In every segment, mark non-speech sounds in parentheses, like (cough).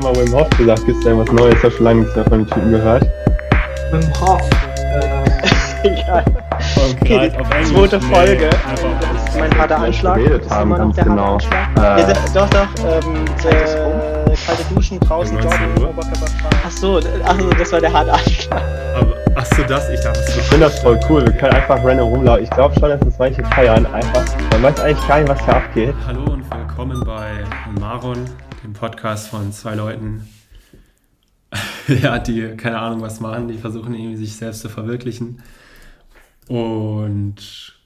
immer Wim Hof gesagt. Gibt es da was Neues? Ich habe schon lange nichts mehr von den Typen gehört. Wim Hof. Äh, (laughs) egal. Okay, die zweite Folge. Das ist mein harter Anschlag. Geredet haben, ganz genau. Äh, ja, doch, doch. Ähm, äh, kalte Duschen draußen, joggen, Oberkörperfrei. Ach so, ach so, das war der harte Anschlag. Aber, ach so, das, ich dachte, Ich finde das voll cool. Wir können einfach random rumlaufen. Ich glaube schon, dass das manche feiern. Einfach, man weiß eigentlich gar nicht, was hier abgeht. Hallo und willkommen bei Maron, dem Podcast von zwei Leuten, (laughs) ja, die keine Ahnung was machen, die versuchen irgendwie sich selbst zu verwirklichen. Und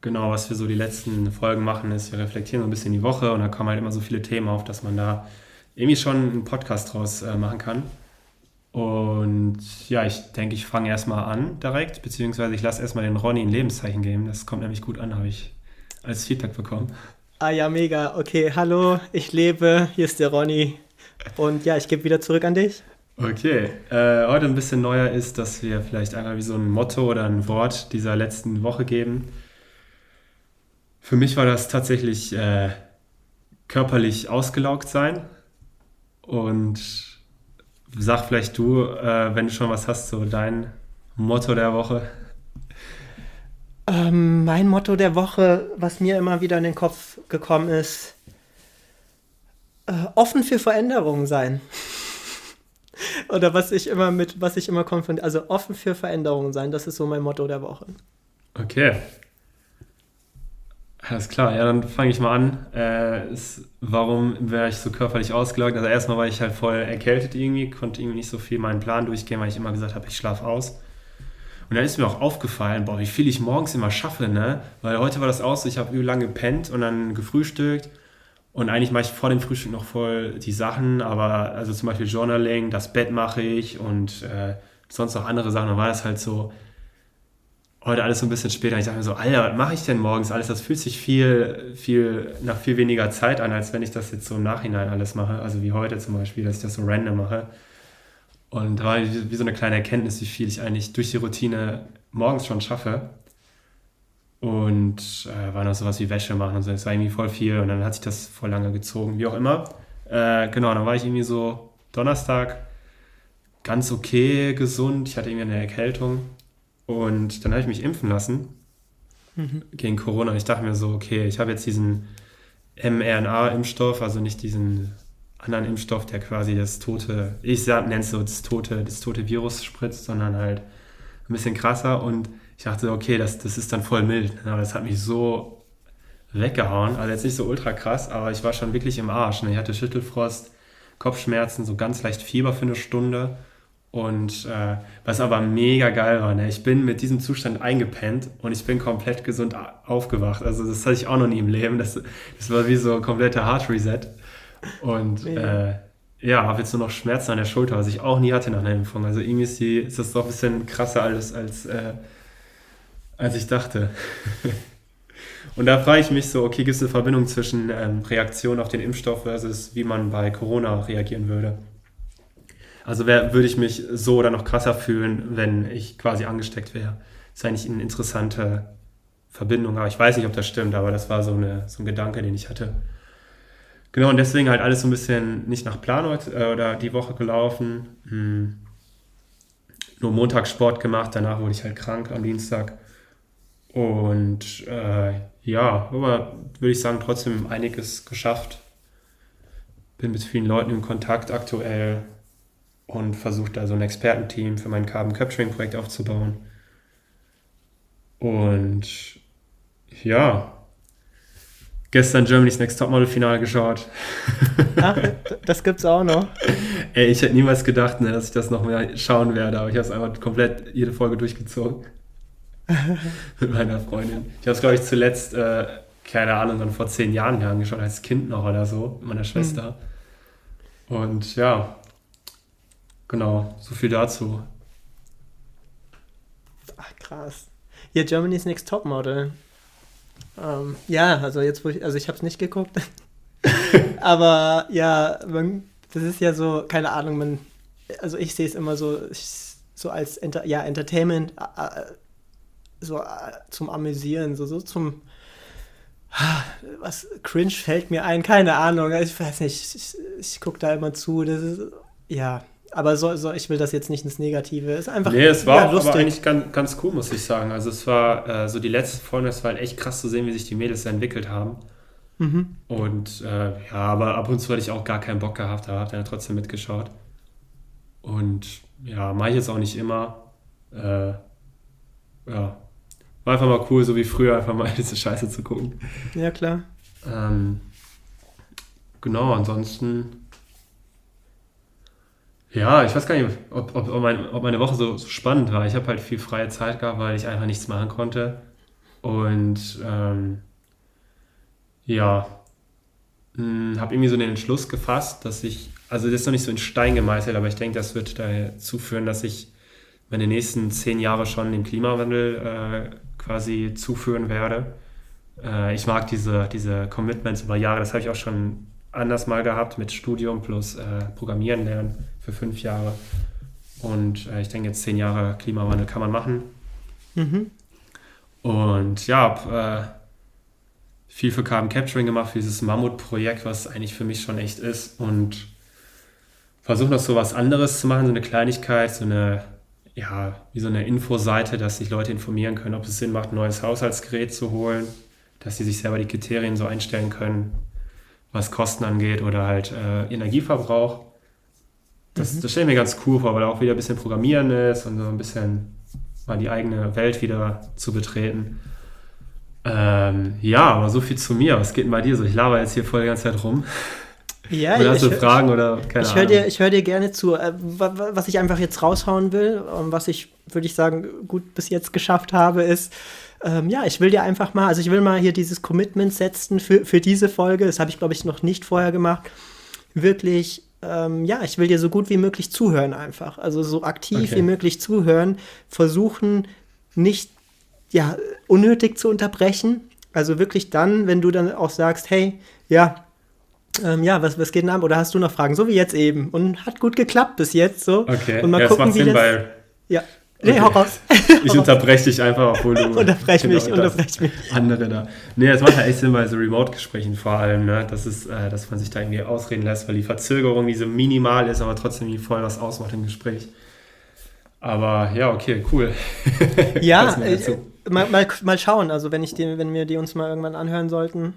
genau, was wir so die letzten Folgen machen, ist, wir reflektieren so ein bisschen die Woche und da kommen halt immer so viele Themen auf, dass man da irgendwie schon einen Podcast draus äh, machen kann. Und ja, ich denke, ich fange erstmal an direkt, beziehungsweise ich lasse erstmal den Ronny ein Lebenszeichen geben. Das kommt nämlich gut an, habe ich als Feedback bekommen. Ah ja, mega. Okay, hallo, ich lebe, hier ist der Ronny. Und ja, ich gebe wieder zurück an dich. Okay, äh, heute ein bisschen neuer ist, dass wir vielleicht einmal wie so ein Motto oder ein Wort dieser letzten Woche geben. Für mich war das tatsächlich äh, körperlich ausgelaugt sein. Und sag vielleicht du, äh, wenn du schon was hast, so dein Motto der Woche. Ähm, mein Motto der Woche, was mir immer wieder in den Kopf gekommen ist, äh, offen für Veränderungen sein. (laughs) Oder was ich immer mit, was ich immer konfrontiere, also offen für Veränderungen sein, das ist so mein Motto der Woche. Okay. Alles klar, ja, dann fange ich mal an. Äh, ist, warum wäre ich so körperlich ausgelaugt? Also erstmal war ich halt voll erkältet irgendwie, konnte irgendwie nicht so viel meinen Plan durchgehen, weil ich immer gesagt habe, ich schlafe aus. Und dann ist mir auch aufgefallen, boah, wie viel ich morgens immer schaffe, ne? Weil heute war das auch so, ich habe lange gepennt und dann gefrühstückt. Und eigentlich mache ich vor dem Frühstück noch voll die Sachen, aber also zum Beispiel Journaling, das Bett mache ich und äh, sonst noch andere Sachen. Dann war das halt so, heute alles so ein bisschen später. Ich dachte mir so, Alter, was mache ich denn morgens alles? Das fühlt sich viel, viel, nach viel weniger Zeit an, als wenn ich das jetzt so im Nachhinein alles mache. Also wie heute zum Beispiel, dass ich das so random mache. Und da war wie, wie so eine kleine Erkenntnis, wie viel ich eigentlich durch die Routine morgens schon schaffe. Und äh, war noch sowas wie Wäsche machen und so. Das war irgendwie voll viel und dann hat sich das voll lange gezogen, wie auch immer. Äh, genau, dann war ich irgendwie so Donnerstag ganz okay gesund. Ich hatte irgendwie eine Erkältung und dann habe ich mich impfen lassen mhm. gegen Corona. Ich dachte mir so, okay, ich habe jetzt diesen mRNA-Impfstoff, also nicht diesen anderen Impfstoff, der quasi das tote, ich nenne es so das tote, das tote Virus spritzt, sondern halt ein bisschen krasser. Und ich dachte, okay, das, das ist dann voll mild. Aber das hat mich so weggehauen. Also jetzt nicht so ultra krass, aber ich war schon wirklich im Arsch. Ne? Ich hatte Schüttelfrost, Kopfschmerzen, so ganz leicht Fieber für eine Stunde. Und äh, was aber mega geil war, ne? ich bin mit diesem Zustand eingepennt und ich bin komplett gesund aufgewacht. Also das hatte ich auch noch nie im Leben. Das, das war wie so ein kompletter Heart Reset. Und äh, ja, habe jetzt nur noch Schmerzen an der Schulter, was ich auch nie hatte nach einer Impfung. Also irgendwie ist, die, ist das doch ein bisschen krasser alles, als, äh, als ich dachte. (laughs) Und da frage ich mich so, okay, gibt es eine Verbindung zwischen ähm, Reaktion auf den Impfstoff versus wie man bei Corona reagieren würde? Also wär, würde ich mich so oder noch krasser fühlen, wenn ich quasi angesteckt wäre. Das ist eigentlich eine interessante Verbindung, aber ich weiß nicht, ob das stimmt, aber das war so, eine, so ein Gedanke, den ich hatte. Genau, und deswegen halt alles so ein bisschen nicht nach Plan äh, oder die Woche gelaufen. Hm. Nur Montag Sport gemacht, danach wurde ich halt krank am Dienstag. Und äh, ja, aber würde ich sagen, trotzdem einiges geschafft. Bin mit vielen Leuten in Kontakt aktuell und versuche da so ein Expertenteam für mein Carbon Capturing Projekt aufzubauen. Und ja, gestern Germany's Next Topmodel Finale geschaut. Ach, das gibt's auch noch. (laughs) Ey, ich hätte niemals gedacht, ne, dass ich das noch mehr schauen werde, aber ich habe es einfach komplett jede Folge durchgezogen. (laughs) mit meiner Freundin. Ich habe es, glaube ich, zuletzt, äh, keine Ahnung, dann vor zehn Jahren angeschaut, als Kind noch oder so, mit meiner Schwester. Mhm. Und ja, genau, so viel dazu. Ach, krass. Ja, Germany's Next Topmodel. Ähm, ja, also jetzt, wo ich, also ich habe es nicht geguckt. (laughs) Aber ja, man, das ist ja so, keine Ahnung, man, also ich sehe es immer so, so als Enter, ja, Entertainment, äh, so äh, zum Amüsieren, so, so zum, was cringe fällt mir ein, keine Ahnung. Ich weiß nicht, ich, ich gucke da immer zu. Das ist, ja, aber so, so, ich will das jetzt nicht ins Negative. Es ist einfach Nee, es war ja, auch lustig. aber eigentlich ganz, ganz cool, muss ich sagen. Also es war äh, so die letzten Folgen, es war halt echt krass zu sehen, wie sich die Mädels da entwickelt haben. Mhm. Und äh, ja, aber ab und zu hatte ich auch gar keinen Bock gehabt, da habt ihr ja trotzdem mitgeschaut. Und ja, mache ich jetzt auch nicht immer. Äh, ja, war einfach mal cool, so wie früher, einfach mal (laughs) diese Scheiße zu gucken. Ja, klar. Ähm, genau, ansonsten. Ja, ich weiß gar nicht, ob, ob, ob, mein, ob meine Woche so, so spannend war. Ich habe halt viel freie Zeit gehabt, weil ich einfach nichts machen konnte. Und ähm, ja, habe irgendwie so den Entschluss gefasst, dass ich, also das ist noch nicht so in Stein gemeißelt, aber ich denke, das wird dazu führen, dass ich meine nächsten zehn Jahre schon dem Klimawandel äh, quasi zuführen werde. Äh, ich mag diese, diese Commitments über Jahre, das habe ich auch schon anders mal gehabt mit Studium plus äh, Programmieren lernen für fünf Jahre. Und äh, ich denke, jetzt zehn Jahre Klimawandel kann man machen. Mhm. Und ja, habe äh, viel für Carbon Capturing gemacht, für dieses Mammutprojekt, was eigentlich für mich schon echt ist. Und versuche noch so was anderes zu machen, so eine Kleinigkeit, so eine, ja, wie so eine Infoseite, dass sich Leute informieren können, ob es Sinn macht, ein neues Haushaltsgerät zu holen, dass sie sich selber die Kriterien so einstellen können, was Kosten angeht oder halt äh, Energieverbrauch. Das, Mhm. das stelle ich mir ganz cool vor, weil da auch wieder ein bisschen Programmieren ist und so ein bisschen mal die eigene Welt wieder zu betreten. Ähm, ja, aber so viel zu mir. Was geht denn bei dir so? Ich laber jetzt hier voll die ganze Zeit rum. Ja, oder hast du Fragen oder keine ich höre Ahnung? dir, ich hör dir gerne zu. Äh, wa- wa- Was ich einfach jetzt raushauen will, und was ich, würde ich sagen, gut bis jetzt geschafft habe, ist, ähm, ja, ich will dir einfach mal, also ich will mal hier dieses Commitment setzen für, für diese Folge. Das habe ich, glaube ich, noch nicht vorher gemacht. Wirklich, ähm, ja, ich will dir so gut wie möglich zuhören einfach. Also so aktiv Okay. wie möglich zuhören. Versuchen, nicht ja, unnötig zu unterbrechen. Also wirklich dann, wenn du dann auch sagst, hey, ja, ähm, ja, was, was geht denn ab? Oder hast du noch Fragen? So wie jetzt eben. Und hat gut geklappt bis jetzt so. Okay, Und mal ja, gucken, wie Sinn, das. weil ja. Nee, Okay. hau raus. (laughs) ich unterbreche dich einfach, obwohl du... (laughs) Unterbrech mich, Genau das unterbrech mich. Andere da. Nee, das macht ja echt Sinn bei so Remote-Gesprächen vor allem, ne? Das ist, äh, dass man sich da irgendwie ausreden lässt, weil die Verzögerung, die so minimal ist, aber trotzdem voll was ausmacht im Gespräch. Aber ja, okay, cool. (laughs) Ja, äh, mal, mal, mal schauen, also wenn ich die, wenn wir die uns mal irgendwann anhören sollten,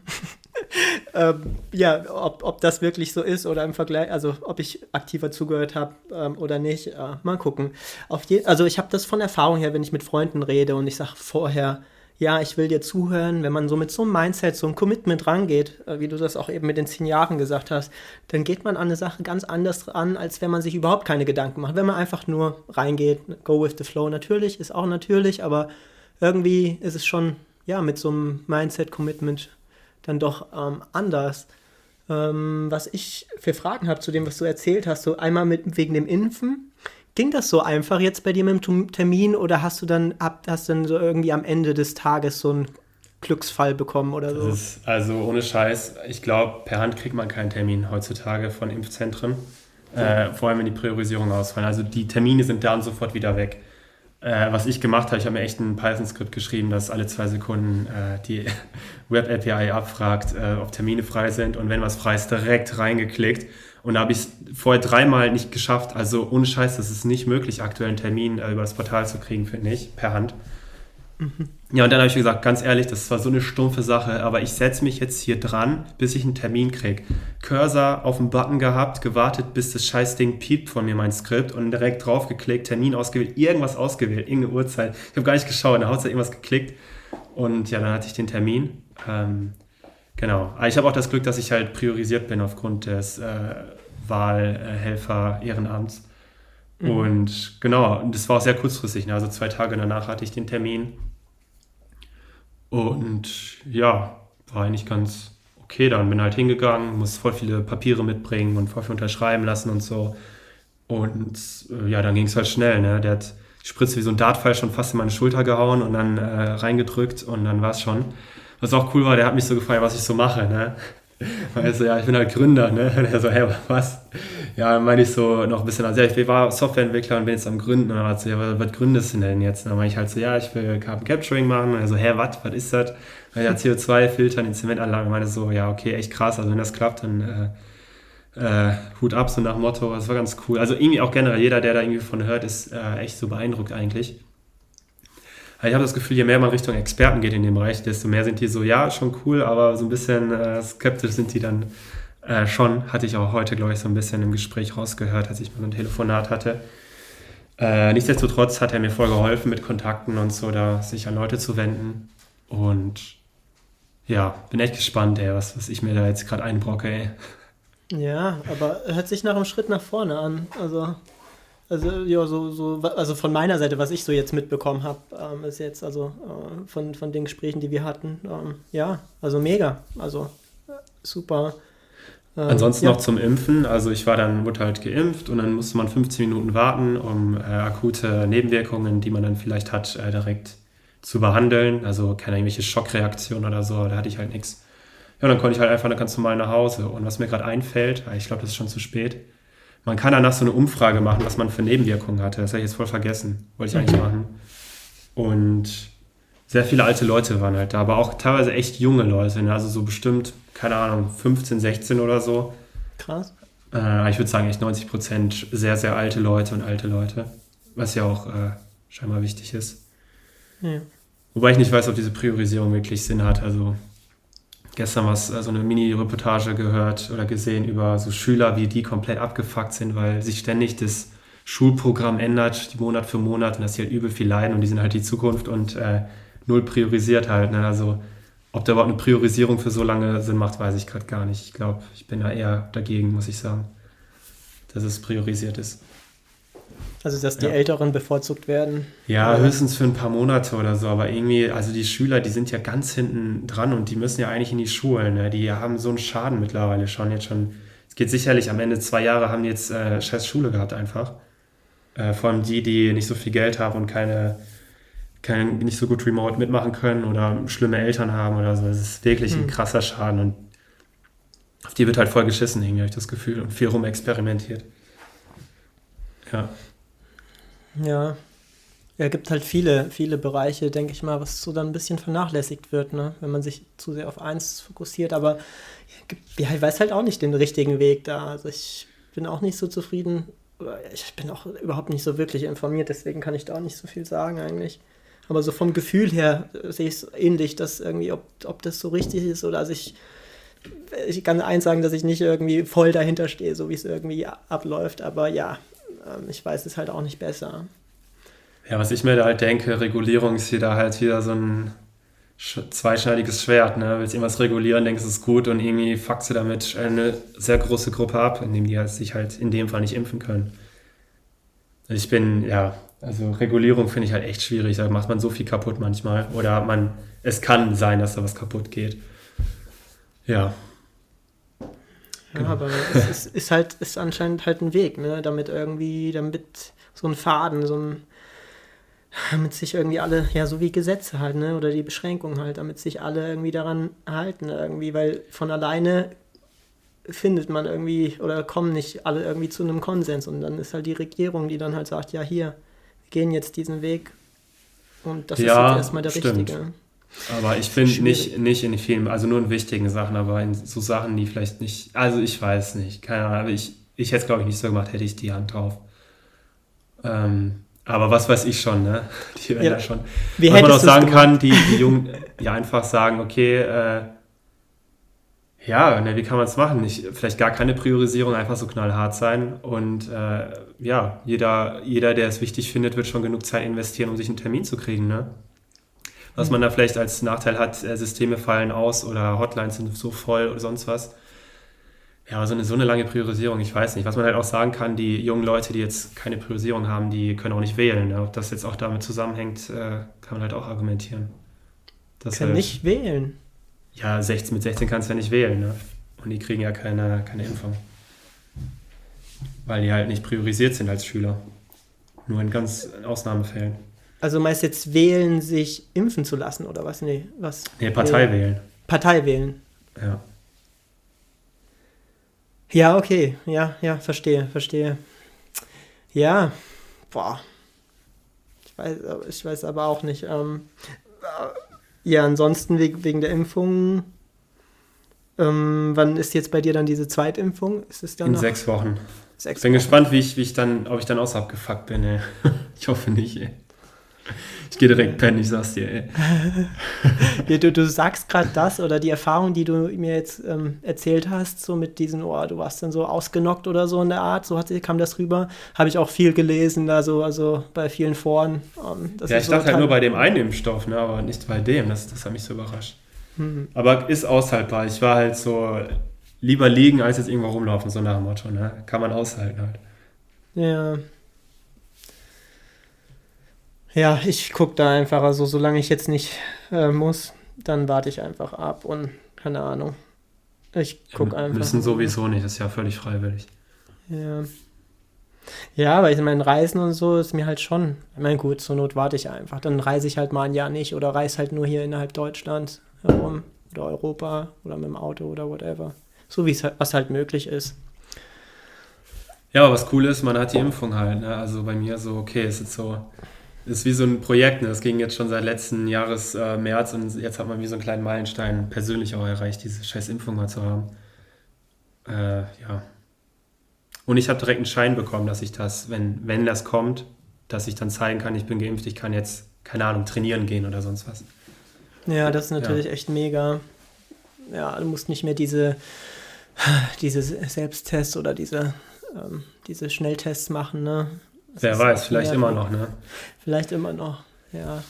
(laughs) ähm, ja, ob, ob das wirklich so ist oder im Vergleich, also ob ich aktiver zugehört habe ähm, oder nicht, äh, mal gucken. Auf je, also ich habe das von Erfahrung her, wenn ich mit Freunden rede und ich sage vorher, ja, ich will dir zuhören, wenn man so mit so einem Mindset, so einem Commitment rangeht, äh, wie du das auch eben mit den zehn Jahren gesagt hast, dann geht man an eine Sache ganz anders an, als wenn man sich überhaupt keine Gedanken macht. Wenn man einfach nur reingeht, go with the flow, natürlich, ist auch natürlich, aber irgendwie ist es schon, ja, mit so einem Mindset-Commitment dann doch ähm, anders. Ähm, was ich für Fragen habe zu dem, was du erzählt hast, so einmal mit, wegen dem Impfen. Ging das so einfach jetzt bei dir mit dem Termin oder hast du dann, hast dann so irgendwie am Ende des Tages so einen Glücksfall bekommen oder so? Ist also ohne Scheiß, ich glaube, per Hand kriegt man keinen Termin heutzutage von Impfzentren. Äh, vor allem, wenn die Priorisierung ausfallen. Also die Termine sind da und sofort wieder weg. Äh, was ich gemacht habe, ich habe mir echt ein Python-Skript geschrieben, das alle zwei Sekunden äh, die (laughs) Web-API abfragt, äh, ob Termine frei sind und wenn was frei ist, direkt reingeklickt. Und da habe ich es vorher dreimal nicht geschafft. Also ohne Scheiß, das ist nicht möglich, aktuell einen Termin äh, über das Portal zu kriegen, finde ich, per Hand. Ja, und dann habe ich gesagt, ganz ehrlich, das war so eine stumpfe Sache, aber ich setze mich jetzt hier dran, bis ich einen Termin kriege. Cursor auf den Button gehabt, gewartet, bis das Scheißding piept von mir, mein Skript, und direkt draufgeklickt, Termin ausgewählt, irgendwas ausgewählt, irgendeine Uhrzeit. Ich habe gar nicht geschaut, in der Hauptsache irgendwas geklickt. Und ja, dann hatte ich den Termin. Ähm, genau. Ich habe auch das Glück, dass ich halt priorisiert bin aufgrund des äh, Wahlhelfer-Ehrenamts. Und genau, das war auch sehr kurzfristig. Ne? Also zwei Tage danach hatte ich den Termin. Und ja, war eigentlich ganz okay dann. Bin halt hingegangen, muss voll viele Papiere mitbringen und voll viel unterschreiben lassen und so. Und äh, ja, dann ging es halt schnell. Ne? Der hat die Spritze wie so ein Dartpfeil schon fast in meine Schulter gehauen und dann äh, reingedrückt und dann war es schon. Was auch cool war, der hat mich so gefragt, was ich so mache. Ne? Weil er so, ja, ich bin halt Gründer. Ne? Und er so, hey, was? Ja, dann meine ich so noch ein bisschen, also ja, ich war Softwareentwickler und bin jetzt am Gründen. Und dann hat sie, ja, was, was gründest du denn jetzt? Und dann meine ich halt so, ja, ich will Carbon Capturing machen. Also, hä, was, was ist das? Ja, CO2-Filtern in Zementanlagen. Ich meine so, ja, okay, echt krass. Also, wenn das klappt, dann äh, äh, Hut ab, so nach Motto. Das war ganz cool. Also, irgendwie auch generell, jeder, der da irgendwie von hört, ist äh, echt so beeindruckt eigentlich. Ich habe das Gefühl, je mehr man Richtung Experten geht in dem Bereich, desto mehr sind die so, ja, schon cool, aber so ein bisschen äh, skeptisch sind die dann äh, schon. Hatte ich auch heute, glaube ich, so ein bisschen im Gespräch rausgehört, als ich mal ein Telefonat hatte. Äh, nichtsdestotrotz hat er mir voll geholfen mit Kontakten und so, da sich an Leute zu wenden. Und ja, bin echt gespannt, ey, was, was ich mir da jetzt gerade einbrocke, ey. Ja, aber hört sich nach einem Schritt nach vorne an. Also also, ja, so, so, also von meiner Seite, was ich so jetzt mitbekommen habe, ähm, ist jetzt, also äh, von, von den Gesprächen, die wir hatten, ähm, ja, also mega. Also äh, super. Ähm, Ansonsten ja. noch zum Impfen. Also ich war dann, wurde halt geimpft und dann musste man 15 Minuten warten, um äh, akute Nebenwirkungen, die man dann vielleicht hat, äh, direkt zu behandeln. Also keine irgendwelche Schockreaktion oder so, da hatte ich halt nichts. Ja, dann konnte ich halt einfach ganz normal nach Hause. Und was mir gerade einfällt, ich glaube, das ist schon zu spät, man kann danach so eine Umfrage machen, was man für Nebenwirkungen hatte. Das habe ich jetzt voll vergessen. Wollte ich eigentlich mhm. machen. Und sehr viele alte Leute waren halt da, aber auch teilweise echt junge Leute. Ne? Also so bestimmt, keine Ahnung, 15, 16 oder so. Krass. Äh, ich würde sagen, echt 90 Prozent sehr, sehr alte Leute und alte Leute. Was ja auch äh, scheinbar wichtig ist. Ja. Wobei ich nicht weiß, ob diese Priorisierung wirklich Sinn hat. Also gestern was, so also eine Mini-Reportage gehört oder gesehen über so Schüler, wie die komplett abgefuckt sind, weil sich ständig das Schulprogramm ändert, Monat für Monat und dass sie halt übel viel leiden und die sind halt die Zukunft und äh, null priorisiert halt. Ne? Also ob da überhaupt eine Priorisierung für so lange Sinn macht, weiß ich gerade gar nicht. Ich glaube, ich bin da eher dagegen, muss ich sagen, dass es priorisiert ist. Also, dass die ja. Älteren bevorzugt werden. Ja, oder? höchstens für ein paar Monate oder so. Aber irgendwie, also die Schüler, die sind ja ganz hinten dran und die müssen ja eigentlich in die Schulen. Ne? Die haben so einen Schaden mittlerweile schon. Jetzt schon, es geht sicherlich am Ende zwei Jahre haben die jetzt äh, scheiß Schule gehabt einfach. Äh, vor allem die, die nicht so viel Geld haben und keine, keine, nicht so gut remote mitmachen können oder schlimme Eltern haben oder so. Das ist wirklich hm. ein krasser Schaden und auf die wird halt voll geschissen, irgendwie, habe ich das Gefühl, und viel rumexperimentiert. Ja. Ja. Ja, gibt halt viele, viele Bereiche, denke ich mal, was so dann ein bisschen vernachlässigt wird, ne? wenn man sich zu sehr auf eins fokussiert. Aber ja, ich weiß halt auch nicht den richtigen Weg da. Also ich bin auch nicht so zufrieden. Ich bin auch überhaupt nicht so wirklich informiert, deswegen kann ich da auch nicht so viel sagen eigentlich. Aber so vom Gefühl her sehe ich es ähnlich, dass irgendwie, ob, ob das so richtig ist oder also ich, ich kann eins sagen, dass ich nicht irgendwie voll dahinter stehe, so wie es irgendwie abläuft. Aber ja, ich weiß es halt auch nicht besser. Ja, was ich mir da halt denke, Regulierung ist hier da halt wieder so ein zweischneidiges Schwert. Ne? Willst irgendwas regulieren, denkst du, es ist gut und irgendwie fuckst du damit eine sehr große Gruppe ab, indem die halt sich halt in dem Fall nicht impfen können. Ich bin, ja, also Regulierung finde ich halt echt schwierig. Da macht man so viel kaputt manchmal. Oder man, es kann sein, dass da was kaputt geht. Ja, Genau. Ja, aber es ist, ist, halt, ist anscheinend halt ein Weg, ne? Damit irgendwie, damit so ein Faden, so ein, damit sich irgendwie alle, ja, so wie Gesetze halt, ne? Oder die Beschränkungen halt, damit sich alle irgendwie daran halten, irgendwie, weil von alleine findet man irgendwie oder kommen nicht alle irgendwie zu einem Konsens und dann ist halt die Regierung, die dann halt sagt, ja, hier, wir gehen jetzt diesen Weg und das ja, ist jetzt erstmal der stimmt. richtige. Aber ich finde nicht, nicht in vielen, also nur in wichtigen Sachen, aber in so Sachen, die vielleicht nicht, also ich weiß nicht, keine Ahnung, aber ich, ich hätte es glaube ich nicht so gemacht, hätte ich die Hand drauf. Ähm, aber was weiß ich schon, ne? (laughs) Die werden ja, schon. Wie was man auch sagen kann, die, die Jungen, die einfach sagen, okay, äh, ja, ne, wie kann man es machen? Ich, vielleicht gar keine Priorisierung, einfach so knallhart sein. Und äh, ja, jeder, jeder, der es wichtig findet, wird schon genug Zeit investieren, um sich einen Termin zu kriegen, ne? Was man da vielleicht als Nachteil hat, äh, Systeme fallen aus oder Hotlines sind so voll oder sonst was. Ja, so eine, so eine lange Priorisierung, ich weiß nicht. Was man halt auch sagen kann, die jungen Leute, die jetzt keine Priorisierung haben, die können auch nicht wählen. Ob das jetzt auch damit zusammenhängt, äh, kann man halt auch argumentieren. Das können halt, nicht wählen. Ja, 16, mit 16 kannst du ja nicht wählen. Ne? Und die kriegen ja keine, keine Impfung. Weil die halt nicht priorisiert sind als Schüler. Nur in ganz Ausnahmefällen. Also meist jetzt wählen, sich impfen zu lassen oder was? Nee, was? Nee, Partei wählen. Partei wählen. Ja. Ja, okay. Ja, ja, verstehe, verstehe. Ja, boah. Ich weiß, ich weiß aber auch nicht. Ähm, ja, ansonsten wegen der Impfung. Ähm, wann ist jetzt bei dir dann diese Zweitimpfung? Ist es dann In noch? sechs Wochen. Sechs Ich bin Wochen. gespannt, wie ich, wie ich dann, ob ich dann auch abgefuckt bin, ey. (laughs) Ich hoffe nicht, ey. Ich gehe direkt pennen, ich sag's dir, ey. (laughs) Ja, du, du sagst gerade das oder die Erfahrung, die du mir jetzt ähm, erzählt hast, so mit diesen, oh, du warst dann so ausgenockt oder so in der Art, so hat, kam das rüber. Habe ich auch viel gelesen, also, also bei vielen Foren. Ähm, das Ja, ich so dachte halt nur bei dem einen Impfstoff, ne, aber nicht bei dem. Das, das hat mich so überrascht. Hm. Aber ist aushaltbar. Ich war halt so lieber liegen, als jetzt irgendwo rumlaufen, so nach dem Motto, ne? Kann man aushalten halt. Ja. Ja, ich gucke da einfach, also solange ich jetzt nicht äh, muss, dann warte ich einfach ab und keine Ahnung. Ich gucke Wir einfach. Müssen sowieso nicht, das ist ja völlig freiwillig. Ja. Ja, aber ich meine, Reisen und so ist mir halt schon. Ich meine, gut, zur Not warte ich einfach. Dann reise ich halt mal ein Jahr nicht oder reise halt nur hier innerhalb Deutschlands herum oder Europa oder mit dem Auto oder whatever. So wie es halt, was halt möglich ist. Ja, aber was cool ist, man hat die Impfung halt, ne? Also bei mir so, okay, es ist so, ist wie so ein Projekt, ne? Das ging jetzt schon seit letzten Jahres äh, März und jetzt hat man wie so einen kleinen Meilenstein persönlich auch erreicht, diese scheiß Impfung mal zu haben. Äh, ja. Und ich habe direkt einen Schein bekommen, dass ich das, wenn, wenn das kommt, dass ich dann zeigen kann, ich bin geimpft, ich kann jetzt, keine Ahnung, trainieren gehen oder sonst was. Ja, das ist natürlich echt mega. Ja, du musst nicht mehr diese, diese Selbsttests oder diese, ähm, diese Schnelltests machen, ne? Wer weiß, vielleicht immer noch, ne? Vielleicht immer noch, ja.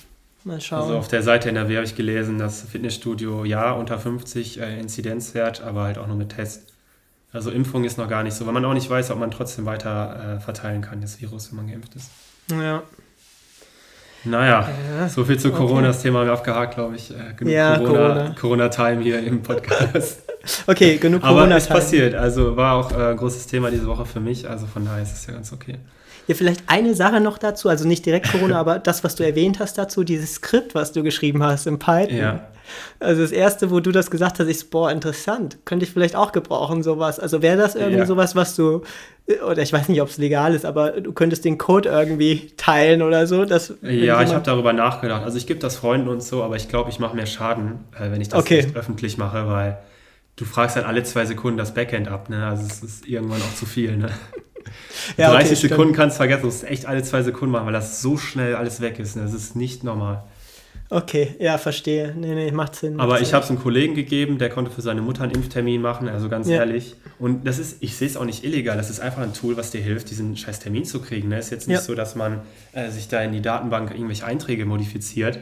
Mal schauen. Also auf der Seite NRW habe ich gelesen, dass Fitnessstudio ja unter 50 äh, Inzidenzwert, aber halt auch nur mit Test. Also Impfung ist noch gar nicht so, weil man auch nicht weiß, ob man trotzdem weiter äh, verteilen kann, das Virus, wenn man geimpft ist. ja. Naja, ja. so viel zu Okay. Corona. Das Thema haben wir abgehakt, glaube ich. Äh, genug Ja, Corona, Corona. Corona-Time hier im Podcast. (laughs) Okay, genug Aber corona ist passiert. Also war auch äh, ein großes Thema diese Woche für mich. Also von daher ist es ja ganz okay. Ja, vielleicht eine Sache noch dazu, also nicht direkt Corona, (laughs) aber das, was du erwähnt hast dazu, dieses Skript, was du geschrieben hast im Python. Ja. Also das erste, wo du das gesagt hast, ich so, boah, interessant, könnte ich vielleicht auch gebrauchen, sowas. Also wäre das irgendwie Ja. sowas, was du, oder ich weiß nicht, ob es legal ist, aber du könntest den Code irgendwie teilen oder so. Dass, Ja, ich habe darüber nachgedacht. Also ich gebe das Freunden und so, aber ich glaube, ich mache mehr Schaden, äh, wenn ich das Okay. öffentlich mache, weil du fragst halt alle zwei Sekunden das Backend ab. Ne? Also es ist irgendwann auch zu viel. Ne? (laughs) Ja, okay, 30 stimmt. Sekunden kannst du vergessen, du musst echt alle zwei Sekunden machen, weil das so schnell alles weg ist. Ne? Das ist nicht normal. Okay, ja, verstehe. Nee, nee, macht Sinn. Aber ich habe es einem Kollegen gegeben, der konnte für seine Mutter einen Impftermin machen, also ganz Ja. ehrlich. Und das ist, ich sehe es auch nicht illegal, das ist einfach ein Tool, was dir hilft, diesen scheiß Termin zu kriegen. Ne? Ist jetzt nicht Ja. so, dass man äh, sich da in die Datenbank irgendwelche Einträge modifiziert.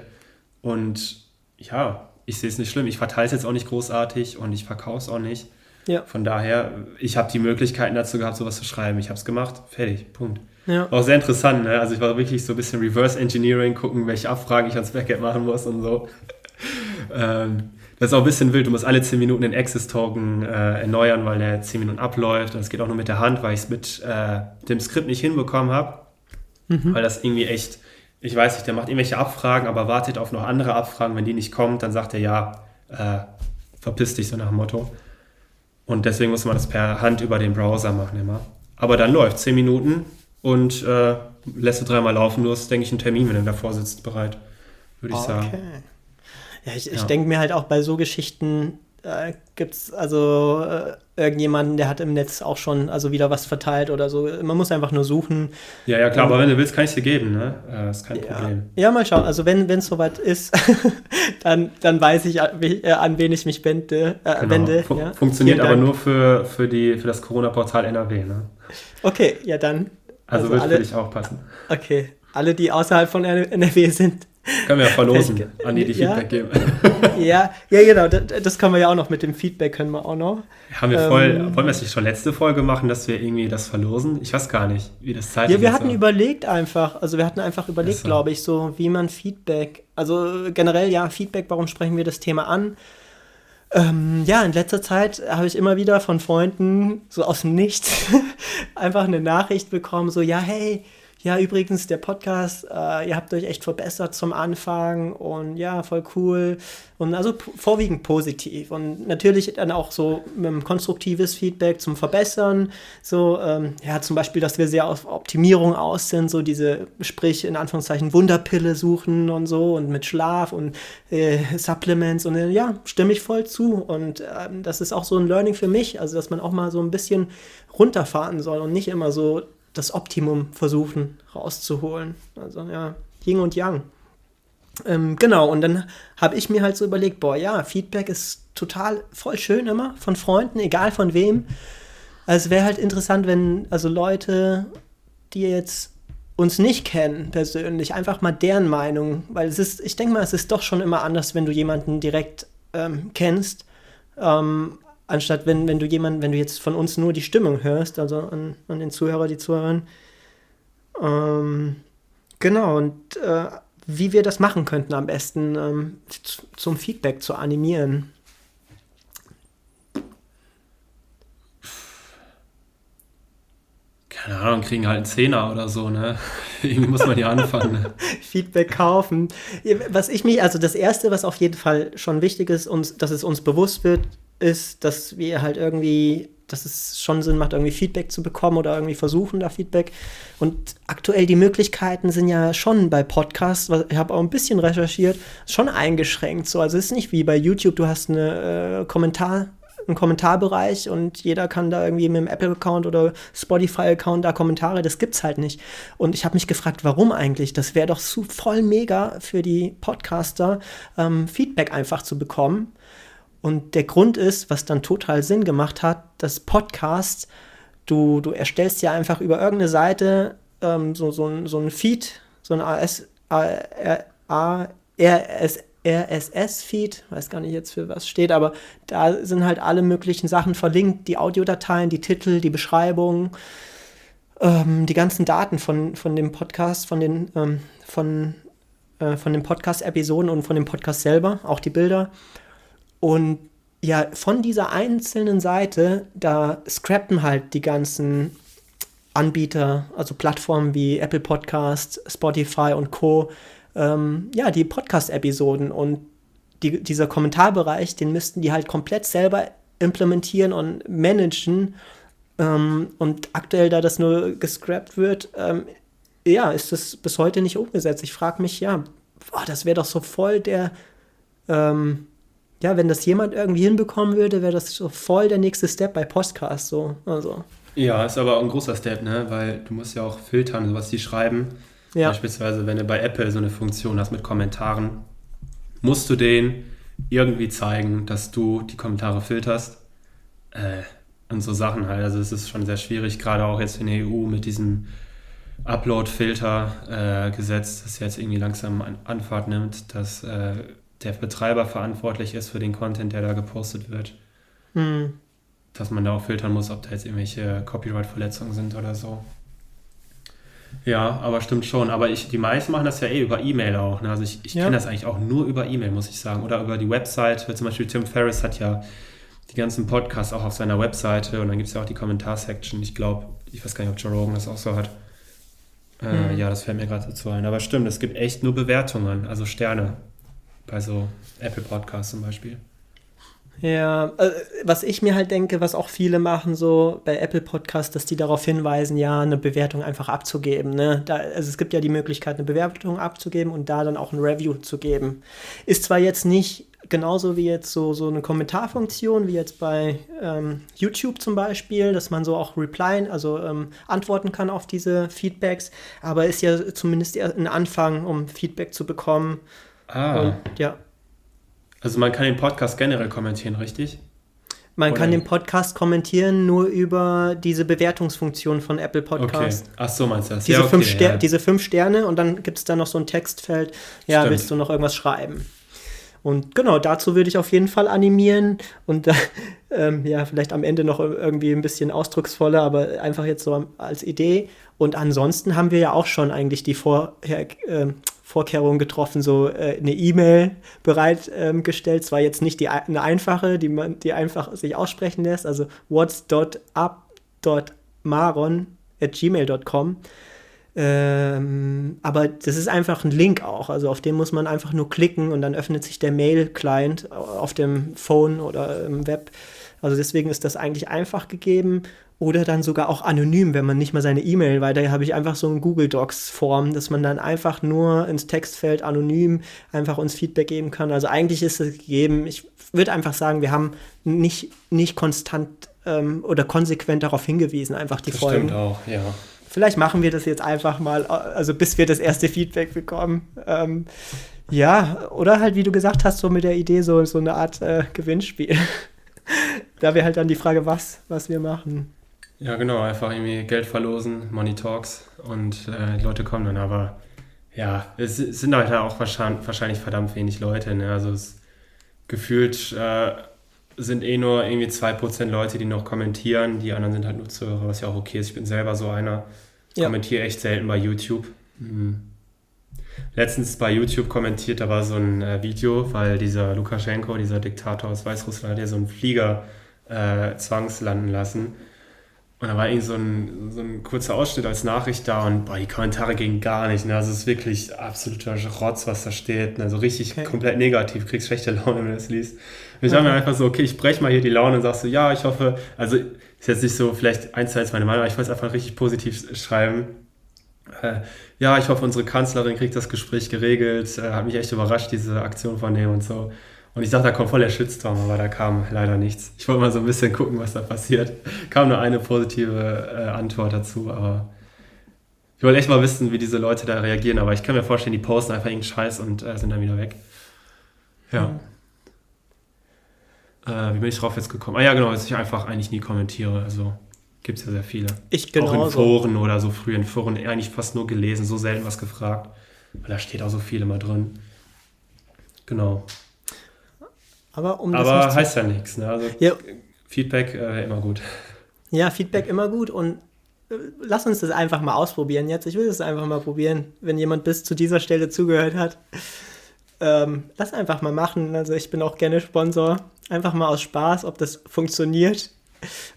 Und ja, ich sehe es nicht schlimm. Ich verteile es jetzt auch nicht großartig und ich verkaufe es auch nicht. Ja. Von daher, ich habe die Möglichkeiten dazu gehabt, sowas zu schreiben. Ich habe es gemacht, fertig, Punkt. Ja. Auch sehr interessant, ne? Also ich war wirklich so ein bisschen Reverse Engineering, gucken, welche Abfragen ich ans Backend machen muss und so. (laughs) ähm, das ist auch ein bisschen wild. Du musst alle 10 Minuten den Access-Token äh, erneuern, weil der 10 Minuten abläuft. Und das geht auch nur mit der Hand, weil ich es mit äh, dem Skript nicht hinbekommen habe. Weil das irgendwie echt, ich weiß nicht, der macht irgendwelche Abfragen, aber wartet auf noch andere Abfragen. Wenn die nicht kommt, dann sagt er ja, äh, verpiss dich so nach dem Motto. Und deswegen muss man das per Hand über den Browser machen immer. Aber dann läuft 10 Minuten und äh, lässt du dreimal laufen, du hast, denke ich, einen Termin, wenn du davor sitzt, bereit, würde ich sagen. Okay. Ja, ich, ich Ja. denke mir halt auch bei so Geschichten äh, gibt es also äh, irgendjemanden, der hat im Netz auch schon also wieder was verteilt oder so. Man muss einfach nur suchen. Ja, ja, klar, aber wenn du willst, kann ich dir geben, ne? Äh, ist kein Ja, Problem. ja mal schauen. Also wenn es soweit ist, (laughs) dann, dann weiß ich, an, wen- äh, an wen ich mich wende. Äh, Genau. wende Fun ja. Funktioniert aber nur für, für, die, für das Corona-Portal NRW, ne? Okay, ja dann. Also, Also wird alle- für dich auch passen. Okay, alle, die außerhalb von NRW sind. Können wir ja verlosen, an die, die ja. Feedback geben. (laughs) ja, ja, genau. Das, das können wir ja auch noch mit dem Feedback können wir auch noch. Haben wir voll, Ähm, wollen wir es nicht schon letzte Folge machen, dass wir irgendwie das verlosen? Ich weiß gar nicht, wie das zeitlich Ja, wir hatten aber- überlegt einfach, also wir hatten einfach überlegt, so. glaube ich, so wie man Feedback, also generell ja, Feedback, warum sprechen wir das Thema an? Ähm, ja, in letzter Zeit habe ich immer wieder von Freunden so aus dem Nichts (laughs) einfach eine Nachricht bekommen, so ja, hey, ja, übrigens, der Podcast, äh, ihr habt euch echt verbessert zum Anfang und ja, voll cool. Und also vorwiegend positiv. Und natürlich dann auch so mit konstruktives Feedback zum Verbessern. So, ähm, ja, zum Beispiel, dass wir sehr auf Optimierung aus sind, so diese, sprich, in Anführungszeichen, Wunderpille suchen und so und mit Schlaf und äh, Supplements und äh, ja, stimme ich voll zu. Und ähm, das ist auch so ein Learning für mich, also dass man auch mal so ein bisschen runterfahren soll und nicht immer so das Optimum versuchen rauszuholen. Also ja, Yin und Yang. Ähm, genau, und dann habe ich mir halt so überlegt, boah, ja, Feedback ist total voll schön immer von Freunden, egal von wem. Also es wäre halt interessant, wenn also Leute, die jetzt uns nicht kennen persönlich, einfach mal deren Meinung, weil es ist, ich denke mal, es ist doch schon immer anders, wenn du jemanden direkt ähm, kennst, ähm, anstatt wenn, wenn du jemanden, wenn du jetzt von uns nur die Stimmung hörst, also an, an den Zuhörer, die Zuhörer. Ähm, genau, und äh, wie wir das machen könnten am besten, ähm, zum Feedback zu animieren. Keine Ahnung, kriegen halt einen Zehner oder so, ne? (laughs) Irgendwie muss man hier anfangen. Ne? (laughs) Feedback kaufen. Was ich mich, also das Erste, was auf jeden Fall schon wichtig ist, uns, dass es uns bewusst wird, ist, dass wir halt irgendwie, dass es schon Sinn macht, irgendwie Feedback zu bekommen oder irgendwie versuchen da Feedback. Und aktuell die Möglichkeiten sind ja schon bei Podcasts, ich habe auch ein bisschen recherchiert, schon eingeschränkt. So, also es ist nicht wie bei YouTube, du hast eine äh, Kommentar einen Kommentarbereich und jeder kann da irgendwie mit dem Apple-Account oder Spotify-Account da Kommentare, das gibt's halt nicht. Und ich habe mich gefragt, warum eigentlich? Das wäre doch so voll mega für die Podcaster, ähm, Feedback einfach zu bekommen. Und der Grund ist, was dann total Sinn gemacht hat, dass Podcasts, du, du erstellst ja einfach über irgendeine Seite ähm, so, so, ein, so ein Feed, so ein AS, RS, RSS-Feed, weiß gar nicht jetzt für was steht, aber da sind halt alle möglichen Sachen verlinkt, die Audiodateien, die Titel, die Beschreibung, ähm, die ganzen Daten von, von dem Podcast, von den, ähm, von, äh, von den Podcast-Episoden und von dem Podcast selber, auch die Bilder. Und ja, von dieser einzelnen Seite, da scrappen halt die ganzen Anbieter, also Plattformen wie Apple Podcasts, Spotify und Co., ähm, ja, die Podcast-Episoden und die, dieser Kommentarbereich, den müssten die halt komplett selber implementieren und managen. Ähm, und aktuell, da das nur gescrapt wird, ähm, ja, ist das bis heute nicht umgesetzt. Ich frage mich, ja, boah, das wäre doch so voll der, ähm, ja, wenn das jemand irgendwie hinbekommen würde, wäre das so voll der nächste Step bei Podcast so. Also. Ja, ist aber auch ein großer Step, ne? Weil du musst ja auch filtern, was die schreiben. Ja. Beispielsweise, wenn du bei Apple so eine Funktion hast mit Kommentaren, musst du denen irgendwie zeigen, dass du die Kommentare filterst. Äh, und so Sachen halt. Also es ist schon sehr schwierig, gerade auch jetzt in der EU mit diesem Upload-Filter-Gesetz, äh, das jetzt irgendwie langsam an Anfahrt nimmt, dass äh, der Betreiber verantwortlich ist für den Content, der da gepostet wird. Mhm. Dass man da auch filtern muss, ob da jetzt irgendwelche Copyright-Verletzungen sind oder so. Ja, aber stimmt schon. Aber ich, die meisten machen das ja eh über E-Mail auch. Ne? Also ich, ich ja. kenne das eigentlich auch nur über E-Mail, muss ich sagen. Oder über die Website. Zum Beispiel Tim Ferriss hat ja die ganzen Podcasts auch auf seiner Webseite und dann gibt es ja auch die Kommentarsection. Ich glaube, ich weiß gar nicht, ob Joe Rogan das auch so hat. Äh, mhm. Ja, das fällt mir gerade dazu ein. Aber stimmt, es gibt echt nur Bewertungen, also Sterne bei so Apple Podcasts zum Beispiel. Ja, äh, was ich mir halt denke, was auch viele machen so bei Apple Podcasts, dass die darauf hinweisen, ja, eine Bewertung einfach abzugeben. Ne? Da, also es gibt ja die Möglichkeit, eine Bewertung abzugeben und da dann auch ein Review zu geben. Ist zwar jetzt nicht genauso wie jetzt so, so eine Kommentarfunktion, wie jetzt bei ähm, YouTube zum Beispiel, dass man so auch replyen, also ähm, antworten kann auf diese Feedbacks, aber ist ja zumindest ein Anfang, um Feedback zu bekommen. Ah. Und, ja. Also man kann den Podcast generell kommentieren, richtig? Man Oder? kann den Podcast kommentieren nur über diese Bewertungsfunktion von Apple Podcast. Okay. Ach so, meinst du das? Diese, ja, okay, fünf ja. diese fünf Sterne und dann gibt es da noch so ein Textfeld. Ja, Stimmt. willst du noch irgendwas schreiben? Und genau, dazu würde ich auf jeden Fall animieren und äh, (laughs) ähm, ja, vielleicht am Ende noch irgendwie ein bisschen ausdrucksvoller, aber einfach jetzt so als Idee. Und ansonsten haben wir ja auch schon eigentlich die vorher, äh, Vorkehrungen getroffen, so äh, eine E-Mail bereitgestellt. Ähm, Zwar jetzt nicht die, eine einfache, die man die einfach sich aussprechen lässt, also what's.up.maron at gmail.com. Ähm, aber das ist einfach ein Link auch. Also auf den muss man einfach nur klicken und dann öffnet sich der Mail-Client auf dem Phone oder im Web. Also deswegen ist das eigentlich einfach gegeben oder dann sogar auch anonym, wenn man nicht mal seine E-Mail weiter, habe ich einfach so ein Google Docs Form, dass man dann einfach nur ins Textfeld anonym einfach uns Feedback geben kann. Also eigentlich ist es gegeben. Ich würde einfach sagen, wir haben nicht, nicht konstant ähm, oder konsequent darauf hingewiesen, einfach die Das Folgen. stimmt auch, ja. Vielleicht machen wir das jetzt einfach mal, also bis wir das erste Feedback bekommen. Ähm, ja, oder halt, wie du gesagt hast, so mit der Idee, so, so eine Art äh, Gewinnspiel. Da wäre halt dann die Frage, was, was wir machen. Ja, genau, einfach irgendwie Geld verlosen, Money Talks und äh, die Leute kommen dann, aber ja, es, es sind halt auch wahrscheinlich, wahrscheinlich verdammt wenig Leute, ne? Also es gefühlt äh, sind eh nur irgendwie 2% Leute, die noch kommentieren, die anderen sind halt nur Zuhörer, was ja auch okay ist. Ich bin selber so einer, Ja. kommentiere echt selten bei YouTube. Mhm. Letztens bei YouTube kommentiert, da war so ein äh, Video, weil dieser Lukaschenko, dieser Diktator aus Weißrussland, hat ja so einen Flieger äh, zwangslanden lassen. Und da war irgendwie so ein, so ein kurzer Ausschnitt als Nachricht da und boah, die Kommentare gingen gar nicht. Ne? Also es ist wirklich absoluter Rotz, was da steht. Ne? Also richtig Okay. komplett negativ, kriegst schlechte Laune, wenn du das liest. Und ich habe Okay. mir einfach so, okay, ich breche mal hier die Laune und sagst so, ja, ich hoffe, also ist jetzt nicht so vielleicht eins zu eins meine Meinung, aber ich wollte es einfach richtig positiv schreiben. Äh, ja, ich hoffe, unsere Kanzlerin kriegt das Gespräch geregelt. Äh, hat mich echt überrascht, diese Aktion von dem und so. Und ich dachte, da kommt voll der Shitstorm, aber da kam leider nichts. Ich wollte mal so ein bisschen gucken, was da passiert. Kam nur eine positive äh, Antwort dazu, aber ich wollte echt mal wissen, wie diese Leute da reagieren. Aber ich kann mir vorstellen, die posten einfach irgendeinen Scheiß und äh, sind dann wieder weg. Ja. Äh, wie bin ich drauf jetzt gekommen? Ah ja, genau, dass ich einfach eigentlich nie kommentiere. Also gibt es ja sehr viele. Ich Auch in. Foren oder so früh in Foren eigentlich fast nur gelesen, so selten was gefragt. Weil da steht auch so viel immer drin. Genau. Aber um das Aber heißt ja nichts. Ne? Also Ja. Feedback äh, immer gut. Ja, Feedback immer gut und äh, lass uns das einfach mal ausprobieren jetzt. Ich will das einfach mal probieren, wenn jemand bis zu dieser Stelle zugehört hat. Ähm, lass einfach mal machen. Also ich bin auch gerne Sponsor. Einfach mal aus Spaß, ob das funktioniert.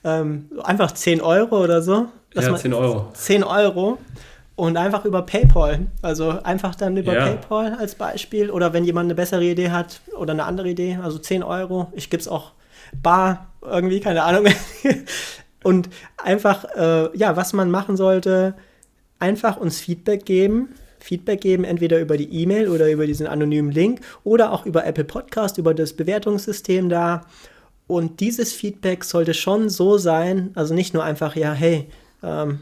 Ähm, einfach 10 Euro oder so. Ja, mal 10 Euro. 10 Euro und einfach über PayPal. Also einfach dann über Ja. PayPal als Beispiel. Oder wenn jemand eine bessere Idee hat oder eine andere Idee, also 10 Euro. Ich gebe es auch bar irgendwie, keine Ahnung. (laughs) und einfach, äh, ja, was man machen sollte, einfach uns Feedback geben. Feedback geben, entweder über die E-Mail oder über diesen anonymen Link oder auch über Apple Podcast, über das Bewertungssystem da. Und dieses Feedback sollte schon so sein, also nicht nur einfach, ja, hey, ähm,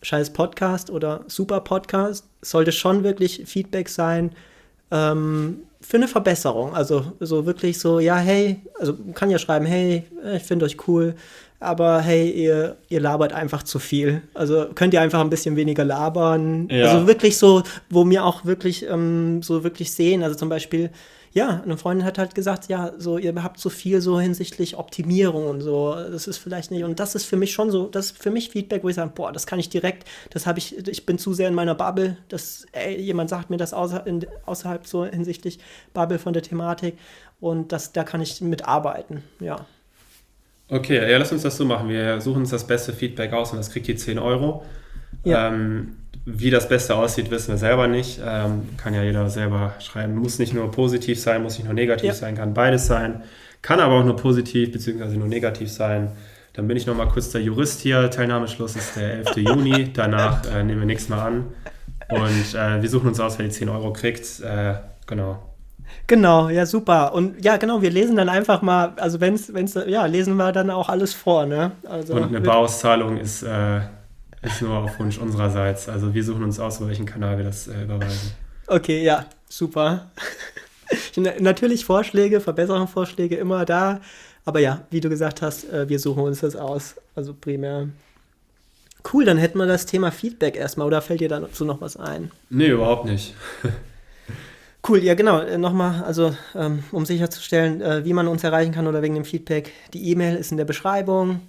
scheiß Podcast oder super Podcast, sollte schon wirklich Feedback sein ähm, für eine Verbesserung. Also so wirklich so, ja, hey, also man kann ja schreiben, hey, ich finde euch cool, aber hey, ihr, ihr labert einfach zu viel. Also könnt ihr einfach ein bisschen weniger labern. Ja. Also wirklich so, wo mir auch wirklich ähm, so wirklich sehen, also zum Beispiel, ja, eine Freundin hat halt gesagt, ja, so ihr habt so viel so hinsichtlich Optimierung und so, das ist vielleicht nicht und das ist für mich schon so, das ist für mich Feedback, wo ich sage, boah, das kann ich direkt, das habe ich, ich bin zu sehr in meiner Bubble, dass ey, jemand sagt mir das außer, in, außerhalb so hinsichtlich Bubble von der Thematik und das, da kann ich mitarbeiten, ja. Okay, ja, lass uns das so machen. Wir suchen uns das beste Feedback aus und das kriegt ihr 10 Euro. Ja. Ähm, wie das Beste aussieht, wissen wir selber nicht. Ähm, kann ja jeder selber schreiben. Muss nicht nur positiv sein, muss nicht nur negativ Ja. sein, kann beides sein. Kann aber auch nur positiv bzw. nur negativ sein. Dann bin ich noch mal kurz der Jurist hier. Teilnahmeschluss ist der 11. (laughs) Juni. Danach äh, nehmen wir nichts mehr an. Und äh, wir suchen uns aus, wer die 10 Euro kriegt. Äh, genau. Genau, ja, super. Und ja, genau, wir lesen dann einfach mal, also wenn es, ja, lesen wir dann auch alles vor, ne? Also, Und eine Bauauszahlung ist, äh, ist nur auf Wunsch unsererseits. Also wir suchen uns aus, über welchen Kanal wir das äh, überweisen. Okay, ja, super. (laughs) Na- Natürlich Vorschläge, Verbesserungsvorschläge immer da. Aber ja, wie du gesagt hast, äh, wir suchen uns das aus. Also primär. Cool, dann hätten wir das Thema Feedback erstmal. Oder fällt dir dazu noch was ein? Nee, überhaupt nicht. (laughs) Cool, ja genau. Äh, Nochmal, also ähm, um sicherzustellen, äh, wie man uns erreichen kann oder wegen dem Feedback. Die E-Mail ist in der Beschreibung.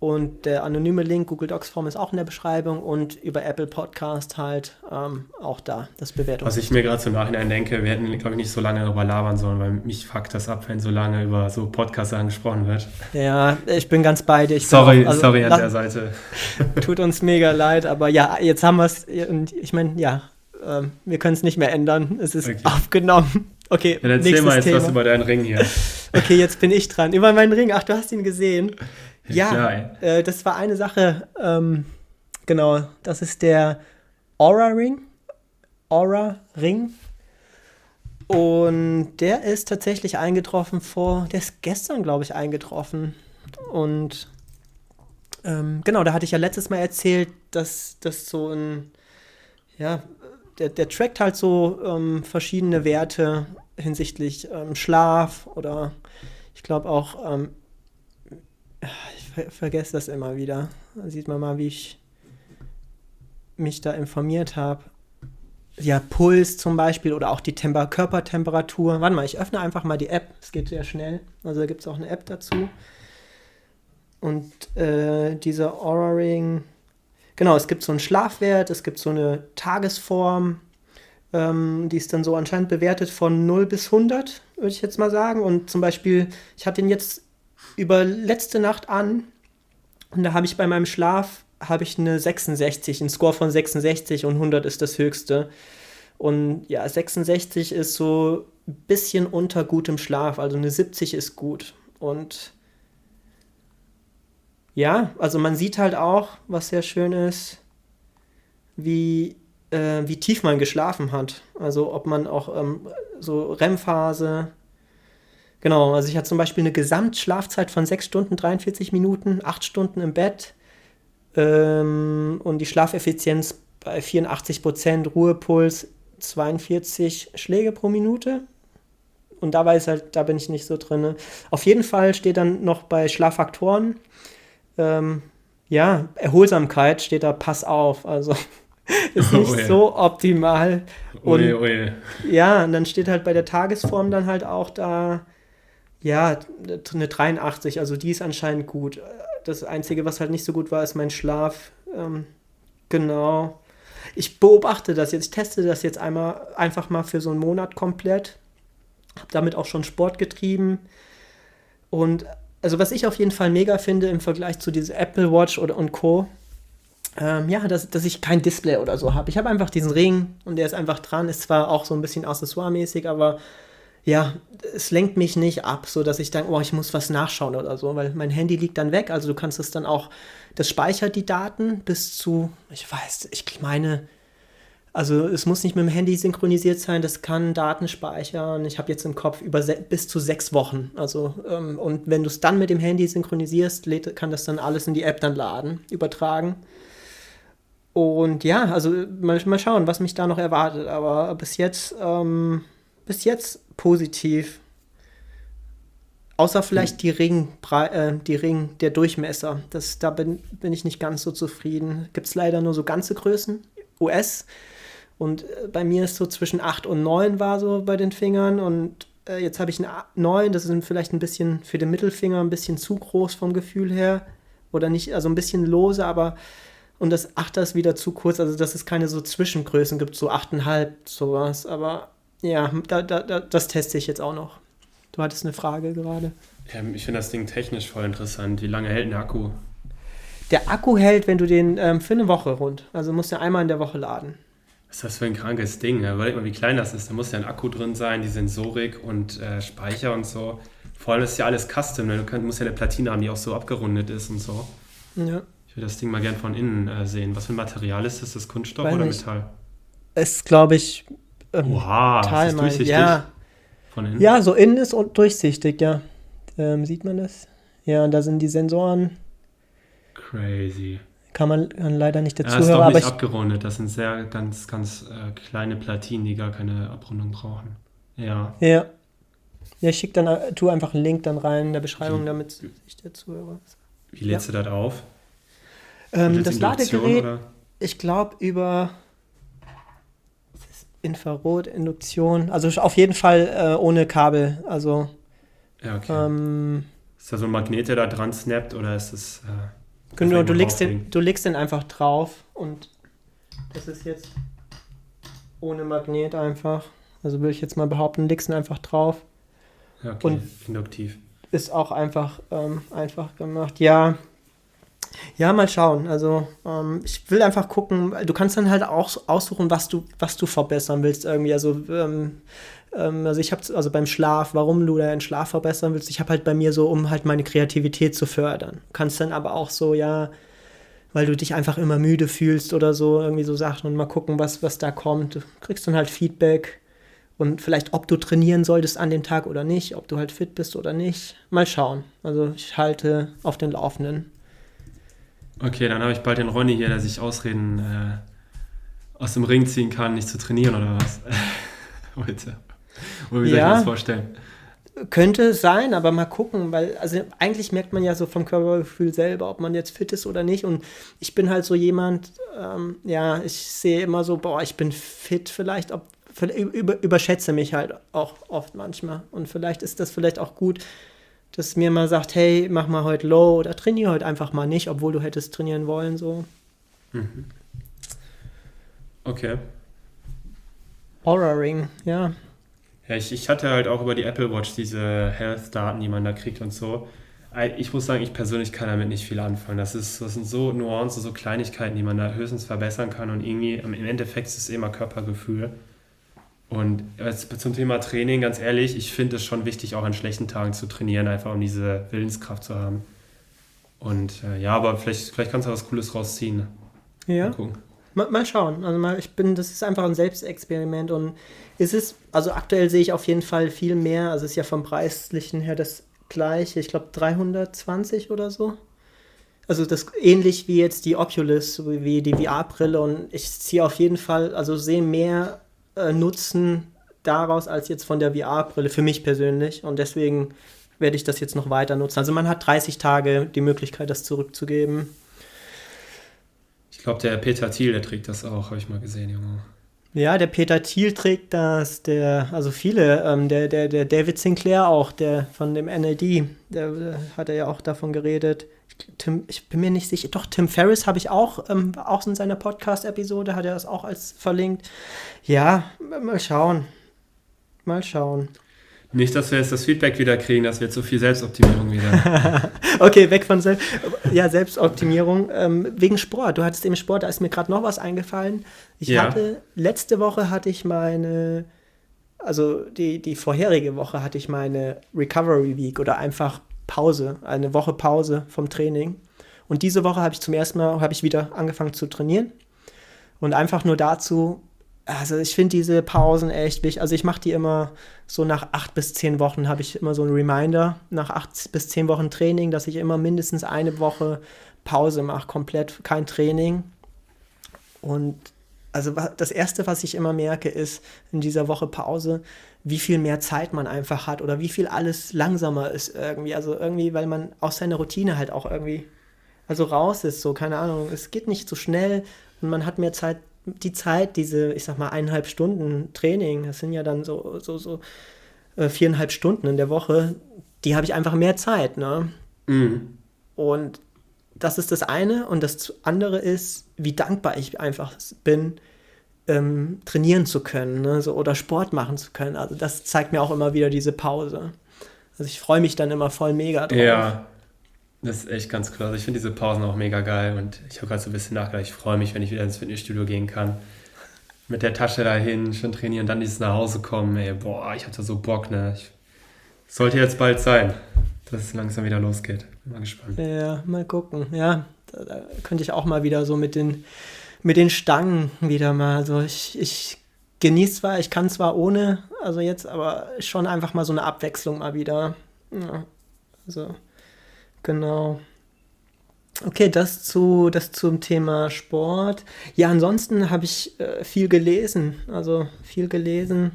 Und der anonyme Link, Google Docs Form, ist auch in der Beschreibung und über Apple Podcast halt ähm, auch da, das Bewertung. Was ich mir gerade zum Nachhinein denke, wir hätten, glaube ich, nicht so lange darüber labern sollen, weil mich fuckt das ab, wenn so lange über so Podcasts angesprochen wird. Ja, ich bin ganz bei dir. Ich sorry, auch, also, sorry an der Seite. (laughs) Tut uns mega leid, aber ja, jetzt haben wir es. Und ich meine, ja, äh, wir können es nicht mehr ändern. Es ist okay. aufgenommen. Okay, Dann erzähl mal jetzt Thema. was über deinen Ring hier. Okay, jetzt bin ich dran. Über meinen Ring. Ach, du hast ihn gesehen. Ja, äh, das war eine Sache. Ähm, genau, das ist der Aura Ring. Aura Ring. Und der ist tatsächlich eingetroffen vor, der ist gestern, glaube ich, eingetroffen. Und ähm, genau, da hatte ich ja letztes Mal erzählt, dass das so ein, ja, der, der trackt halt so ähm, verschiedene Werte hinsichtlich ähm, Schlaf oder ich glaube auch ähm, ich ver vergesse das immer wieder. Da sieht man mal, wie ich mich da informiert habe. Ja, Puls zum Beispiel oder auch die Temper Körpertemperatur. Warte mal, ich öffne einfach mal die App. Es geht sehr schnell. Also da gibt es auch eine App dazu. Und äh, dieser Aura Ring, genau, es gibt so einen Schlafwert, es gibt so eine Tagesform, ähm, die ist dann so anscheinend bewertet von 0 bis 100, würde ich jetzt mal sagen. Und zum Beispiel, ich hatte den jetzt über letzte Nacht an und da habe ich bei meinem Schlaf habe ich eine 66, einen Score von 66 und 100 ist das höchste. Und ja, 66 ist so ein bisschen unter gutem Schlaf, also eine 70 ist gut. Und ja, also man sieht halt auch, was sehr schön ist, wie, äh, wie tief man geschlafen hat. Also ob man auch ähm, so REM-Phase, Genau, also ich hatte zum Beispiel eine Gesamtschlafzeit von 6 Stunden 43 Minuten, 8 Stunden im Bett ähm, und die Schlafeffizienz bei 84 Prozent, Ruhepuls 42 Schläge pro Minute. Und da weiß halt, da bin ich nicht so drin. Auf jeden Fall steht dann noch bei Schlaffaktoren, ähm, ja, Erholsamkeit steht da, pass auf. Also (laughs) ist nicht oh, yeah. so optimal. Und, oh, yeah, oh, Ja, und dann steht halt bei der Tagesform dann halt auch da, ja, eine 83, also die ist anscheinend gut. Das Einzige, was halt nicht so gut war, ist mein Schlaf. Ähm, genau. Ich beobachte das jetzt, ich teste das jetzt einmal einfach mal für so einen Monat komplett. Habe damit auch schon Sport getrieben. Und also was ich auf jeden Fall mega finde im Vergleich zu dieser Apple Watch oder und Co. Ähm, ja, dass, dass ich kein Display oder so habe. Ich habe einfach diesen Ring und der ist einfach dran. Ist zwar auch so ein bisschen accessoiremäßig, aber ja, es lenkt mich nicht ab, so dass ich denke, oh, ich muss was nachschauen oder so, weil mein Handy liegt dann weg. Also du kannst es dann auch, das speichert die Daten bis zu, ich weiß, ich meine, also es muss nicht mit dem Handy synchronisiert sein, das kann Daten speichern. Ich habe jetzt im Kopf über bis zu sechs Wochen. Also ähm, und wenn du es dann mit dem Handy synchronisierst, kann das dann alles in die App dann laden, übertragen. Und ja, also mal, mal schauen, was mich da noch erwartet. Aber bis jetzt, ähm, bis jetzt positiv. Außer vielleicht die Ring, äh, die Ring, der Durchmesser. Das, da bin, bin ich nicht ganz so zufrieden. Gibt es leider nur so ganze Größen, US. Und äh, bei mir ist so zwischen 8 und 9 war so bei den Fingern. Und äh, jetzt habe ich einen 9, das ist vielleicht ein bisschen für den Mittelfinger ein bisschen zu groß vom Gefühl her. Oder nicht, also ein bisschen lose, aber und das 8er ist wieder zu kurz, also dass es keine so Zwischengrößen gibt, so 8,5, sowas. Aber ja, da, da, da, das teste ich jetzt auch noch. Du hattest eine Frage gerade. Ja, ich finde das Ding technisch voll interessant. Wie lange hält ein Akku? Der Akku hält, wenn du den ähm, für eine Woche rund. Also musst du einmal in der Woche laden. Was ist das für ein krankes Ding? Überleg mal, wie klein das ist. Da muss ja ein Akku drin sein, die Sensorik und äh, Speicher und so. Vor allem ist ja alles Custom. Ne? Du könnt, musst ja eine Platine haben, die auch so abgerundet ist und so. Ja. Ich würde das Ding mal gern von innen äh, sehen. Was für ein Material ist das? Ist das Kunststoff Weiß oder nicht. Metall? Es glaube ich ähm, Oha, Teil ist durchsichtig? Ja. Von innen? Ja, so innen ist durchsichtig, ja. Ähm, sieht man das? Ja, und da sind die Sensoren. Crazy. Kann man leider nicht dazu ja, ist hören. Ist doch nicht abgerundet. Das sind sehr ganz, ganz äh, kleine Platinen, die gar keine Abrundung brauchen. Ja. Ja. Ja, ich schicke dann, äh, tu einfach einen Link dann rein in der Beschreibung, damit sich der Zuhörer. Wie lädst ja. du das auf? Ähm, das Ladegerät, oder? ich glaube, über Infrarotinduktion. Also auf jeden Fall äh, ohne Kabel. Also. Ja, okay. Ähm, ist da so ein Magnet, der da dran snappt oder ist das. Äh Genau, du legst, den, du legst den einfach drauf und das ist jetzt ohne Magnet einfach. Also würde ich jetzt mal behaupten, legst ihn einfach drauf. Ja, okay, Und- induktiv. Ist auch einfach, ähm, einfach gemacht. Ja. Ja, mal schauen. Also ähm, ich will einfach gucken, du kannst dann halt auch aussuchen, was du, was du verbessern willst irgendwie. Also, ähm, ähm, also ich habe also beim Schlaf, warum du deinen Schlaf verbessern willst. Ich habe halt bei mir so, um halt meine Kreativität zu fördern. Kannst dann aber auch so, ja, weil du dich einfach immer müde fühlst oder so, irgendwie so Sachen und mal gucken, was, was da kommt. Du kriegst dann halt Feedback und vielleicht, ob du trainieren solltest an dem Tag oder nicht, ob du halt fit bist oder nicht. Mal schauen. Also ich halte auf den Laufenden. Okay, dann habe ich bald den Ronny hier, der sich Ausreden äh, aus dem Ring ziehen kann, nicht zu trainieren oder was? (laughs) Heute. (laughs) Oder wie soll Ja. ich mir das vorstellen? Könnte sein, aber mal gucken, weil also eigentlich merkt man ja so vom Körpergefühl selber, ob man jetzt fit ist oder nicht. Und ich bin halt so jemand, ähm, ja, ich sehe immer so, boah, ich bin fit vielleicht, ob, über, überschätze mich halt auch oft manchmal. Und vielleicht ist das vielleicht auch gut, dass mir mal sagt, hey, mach mal heute low oder trainiere heute einfach mal nicht, obwohl du hättest trainieren wollen, so. Okay. Horror Ring, ja. Ja, ich, ich hatte halt auch über die Apple Watch diese Health-Daten, die man da kriegt und so. Ich muss sagen, ich persönlich kann damit nicht viel anfangen. Das, ist, das sind so Nuancen, so Kleinigkeiten, die man da höchstens verbessern kann und irgendwie im Endeffekt ist es immer Körpergefühl. Und zum Thema Training, ganz ehrlich, ich finde es schon wichtig, auch an schlechten Tagen zu trainieren, einfach um diese Willenskraft zu haben. Und äh, ja, aber vielleicht, vielleicht kannst du was Cooles rausziehen. Ja. Mal gucken. Mal, mal schauen. Also mal, ich bin, das ist einfach ein Selbstexperiment und es ist, also aktuell sehe ich auf jeden Fall viel mehr. Also es ist ja vom Preislichen her das gleiche. Ich glaube 320 oder so. Also das ähnlich wie jetzt die Oculus, wie die VR-Brille und ich ziehe auf jeden Fall, also sehe mehr äh, Nutzen daraus als jetzt von der VR-Brille für mich persönlich und deswegen werde ich das jetzt noch weiter nutzen. Also man hat 30 Tage die Möglichkeit, das zurückzugeben. Glaube, der Peter Thiel, der trägt das auch, habe ich mal gesehen, Junge. Ja, der Peter Thiel trägt das, der, also viele, ähm, der, der, der David Sinclair auch, der von dem NLD, der, der hat er ja auch davon geredet. Tim, ich bin mir nicht sicher, doch, Tim Ferriss habe ich auch, ähm, auch in seiner Podcast-Episode, hat er das auch als verlinkt. Ja, mal schauen. Mal schauen. Nicht, dass wir jetzt das Feedback wieder kriegen, dass wir zu viel Selbstoptimierung wieder. (laughs) Okay, weg von Sel ja, Selbstoptimierung. Ähm, wegen Sport. Du hattest eben Sport, da ist mir gerade noch was eingefallen. Ich Ja. hatte, letzte Woche hatte ich meine, also die, die vorherige Woche hatte ich meine Recovery Week oder einfach Pause, eine Woche Pause vom Training. Und diese Woche habe ich zum ersten Mal, habe ich wieder angefangen zu trainieren. Und einfach nur dazu, also ich finde diese Pausen echt wichtig. Also ich mache die immer so nach acht bis zehn Wochen habe ich immer so einen Reminder, nach acht bis zehn Wochen Training, dass ich immer mindestens eine Woche Pause mache, komplett kein Training. Und also das Erste, was ich immer merke, ist in dieser Woche Pause, wie viel mehr Zeit man einfach hat oder wie viel alles langsamer ist irgendwie. Also irgendwie, weil man aus seiner Routine halt auch irgendwie, also raus ist, so, keine Ahnung, es geht nicht so schnell und man hat mehr Zeit, die Zeit, diese, ich sag mal, eineinhalb Stunden Training, das sind ja dann so, so, so äh, viereinhalb Stunden in der Woche, die habe ich einfach mehr Zeit, ne? Mhm. Und das ist das eine. Und das andere ist, wie dankbar ich einfach bin, ähm, trainieren zu können ne? so, oder Sport machen zu können. Also das zeigt mir auch immer wieder diese Pause. Also ich freue mich dann immer voll mega drauf. Ja, das ist echt ganz klar. Also ich finde diese Pausen auch mega geil und ich habe gerade so ein bisschen nachgedacht. Ich freue mich, wenn ich wieder ins Fitnessstudio gehen kann. Mit der Tasche dahin, schon trainieren, dann dieses nach Hause kommen. Ey, boah, ich hatte so Bock, ne? Ich, sollte jetzt bald sein, dass es langsam wieder losgeht. Bin mal gespannt. Ja, mal gucken. Ja, da, da könnte ich auch mal wieder so mit den, mit den Stangen wieder mal. Also ich, ich genieße zwar, ich kann zwar ohne, also jetzt, aber schon einfach mal so eine Abwechslung mal wieder. Ja, also, genau. Okay, das zu das zum Thema Sport. Ja, ansonsten habe ich äh, viel gelesen, also viel gelesen.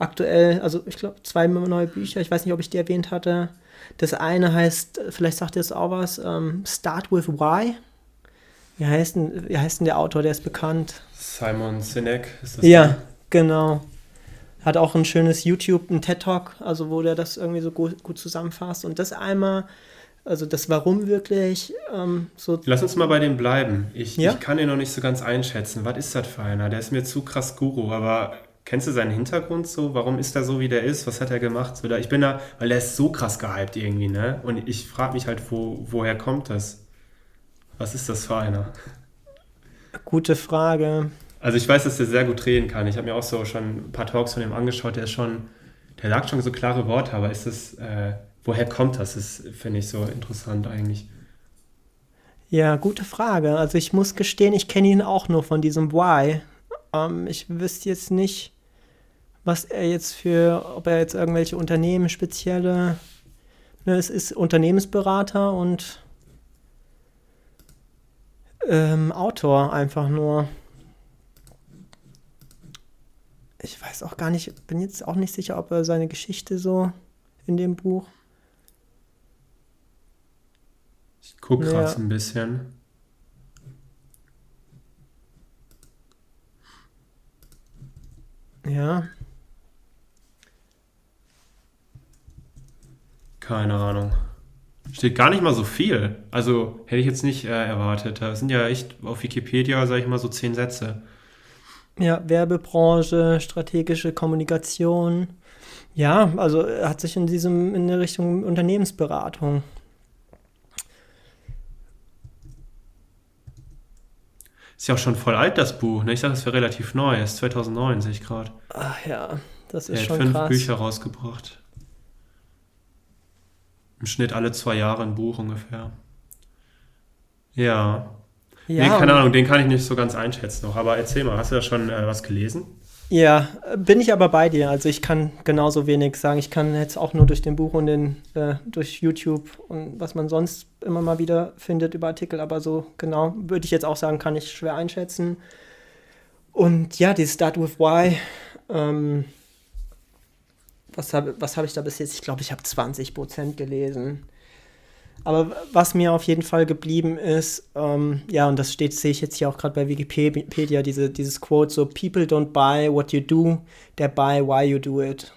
Aktuell, also ich glaube, zwei neue Bücher. Ich weiß nicht, ob ich die erwähnt hatte. Das eine heißt, vielleicht sagt ihr es auch was, ähm, Start with Why. Wie heißt, denn, wie heißt denn der Autor? Der ist bekannt. Simon Sinek ist das. Ja, genau. Hat auch ein schönes YouTube, ein TED Talk, also wo der das irgendwie so gut, gut zusammenfasst. Und das einmal also das Warum wirklich ähm, so. Lass uns mal bei dem bleiben. Ich, Ja? ich kann ihn noch nicht so ganz einschätzen. Was ist das für einer? Der ist mir zu krass Guru, aber kennst du seinen Hintergrund so? Warum ist er so, wie der ist? Was hat er gemacht? So, da, ich bin da, weil der ist so krass gehypt irgendwie, ne? Und ich frage mich halt, wo, woher kommt das? Was ist das für einer? Gute Frage. Also ich weiß, dass der sehr gut reden kann. Ich habe mir auch so schon ein paar Talks von ihm angeschaut. Der ist schon, der sagt schon so klare Worte, aber ist das, äh, woher kommt das? Das finde ich so interessant eigentlich. Ja, gute Frage. Also ich muss gestehen, ich kenne ihn auch nur von diesem Why. Ähm, ich wüsste jetzt nicht, was er jetzt für, ob er jetzt irgendwelche Unternehmen spezielle. Ne, es ist Unternehmensberater und ähm, Autor einfach nur. Ich weiß auch gar nicht, bin jetzt auch nicht sicher, ob er seine Geschichte so in dem Buch. Ich gucke Ja. gerade so ein bisschen. Ja, Keine Ahnung. Steht gar nicht mal so viel. Also hätte ich jetzt nicht äh, erwartet. Da sind ja echt auf Wikipedia, sage ich mal, so zehn Sätze. Ja, Werbebranche, strategische Kommunikation. Ja, also hat sich in diesem, in der Richtung Unternehmensberatung. Ist ja auch schon voll alt, das Buch. Ne? Ich sage, es wäre relativ neu. Ist 2009, sehe ich gerade. Ach ja, das Er ist hat schon fünf krass. Bücher rausgebracht. Im Schnitt alle zwei Jahre ein Buch ungefähr. Ja. Ja, nee, keine Ahnung, den kann ich nicht so ganz einschätzen noch. Aber erzähl mal, hast du da schon äh, was gelesen? Ja, bin ich aber bei dir. Also ich kann genauso wenig sagen. Ich kann jetzt auch nur durch den Buch und den, äh, durch YouTube und was man sonst immer mal wieder findet über Artikel, aber so genau würde ich jetzt auch sagen, kann ich schwer einschätzen. Und ja, dieses Start with Why, ähm, was habe was hab ich da bis jetzt? Ich glaube, ich habe 20% gelesen. Aber was mir auf jeden Fall geblieben ist, ähm, ja, und das steht, sehe ich jetzt hier auch gerade bei Wikipedia, diese, dieses Quote, so, People don't buy what you do, they buy why you do it.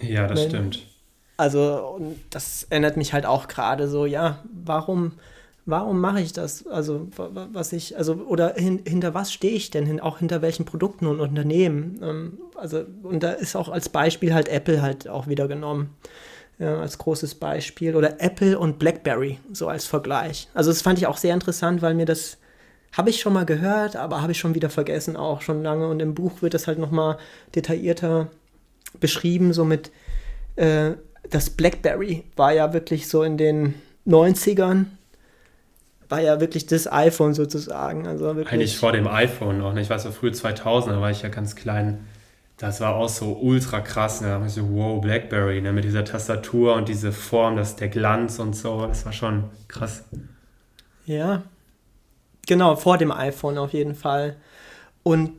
Ja, das Wenn- stimmt. Also, und das erinnert mich halt auch gerade so, ja, warum, warum mache ich das? Also, wa- wa- was ich, also, oder hin, hinter was stehe ich denn? Hin, auch hinter welchen Produkten und Unternehmen? Ähm, also, und da ist auch als Beispiel halt Apple halt auch wieder genommen. Ja, als großes Beispiel. Oder Apple und BlackBerry, so als Vergleich. Also, das fand ich auch sehr interessant, weil mir das habe ich schon mal gehört, aber habe ich schon wieder vergessen, auch schon lange. Und im Buch wird das halt nochmal detaillierter beschrieben, so mit äh, das BlackBerry war ja wirklich so in den 90ern, war ja wirklich das iPhone sozusagen. Also wirklich. Eigentlich vor dem iPhone noch. Ne? Ich weiß, so früh 2000, da war ich ja ganz klein. Das war auch so ultra krass. Ne? Da dachte ich so, wow, Blackberry, ne? mit dieser Tastatur und diese Form, das, der Glanz und so. Das war schon krass. Ja. Genau, vor dem iPhone auf jeden Fall. Und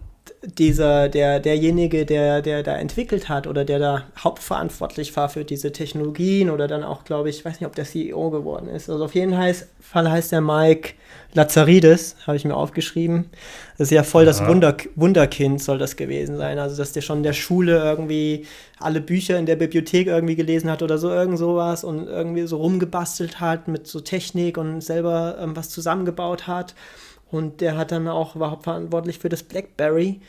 dieser, der, derjenige, der, der da entwickelt hat oder der da hauptverantwortlich war für diese Technologien oder dann auch, glaube ich, ich weiß nicht, ob der CEO geworden ist. Also auf jeden Fall heißt der Mike Lazaridis, habe ich mir aufgeschrieben. Das ist ja voll das Ja. Wunder, Wunderkind soll das gewesen sein. Also, dass der schon in der Schule irgendwie alle Bücher in der Bibliothek irgendwie gelesen hat oder so, irgend sowas und irgendwie so rumgebastelt hat mit so Technik und selber ähm, was zusammengebaut hat. Und der hat dann auch, war hauptverantwortlich für das Blackberry.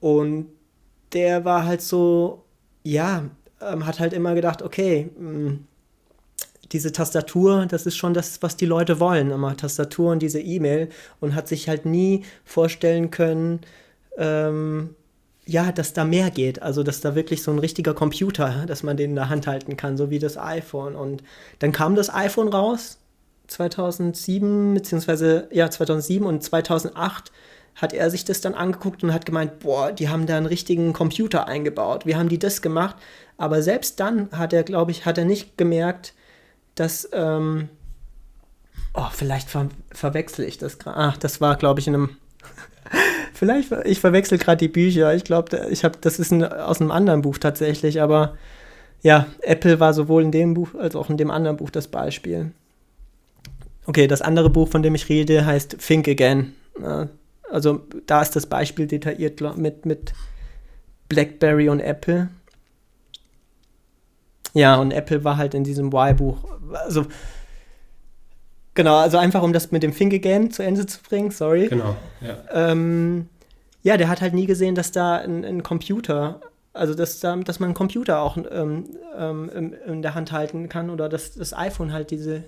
Und der war halt so, ja, ähm, hat halt immer gedacht, okay, mh, diese Tastatur, das ist schon das, was die Leute wollen, immer Tastatur und diese E-Mail und hat sich halt nie vorstellen können, ähm, ja, dass da mehr geht. Also, dass da wirklich so ein richtiger Computer, dass man den in der Hand halten kann, so wie das iPhone. Und dann kam das iPhone raus, 2007, beziehungsweise, ja, 2007 und 2008 hat er sich das dann angeguckt und hat gemeint, boah, die haben da einen richtigen Computer eingebaut. Wie haben die das gemacht? Aber selbst dann hat er, glaube ich, hat er nicht gemerkt, dass, ähm, oh, vielleicht ver verwechsel ich das gerade. Ach, das war, glaube ich, in einem, (laughs) vielleicht, ich verwechsel gerade die Bücher. Ich glaube, ich habe, das ist ein, aus einem anderen Buch tatsächlich, aber ja, Apple war sowohl in dem Buch als auch in dem anderen Buch das Beispiel. Okay, das andere Buch, von dem ich rede, heißt Think Again. Also da ist das Beispiel detailliert mit, mit BlackBerry und Apple. Ja, und Apple war halt in diesem Y-Buch. Also Genau, also einfach um das mit dem Think Again zu Ende zu bringen, sorry. Genau, ja. Ähm, ja, der hat halt nie gesehen, dass da ein, ein Computer, also dass, da, dass man einen Computer auch ähm, ähm, in der Hand halten kann oder dass das iPhone halt diese,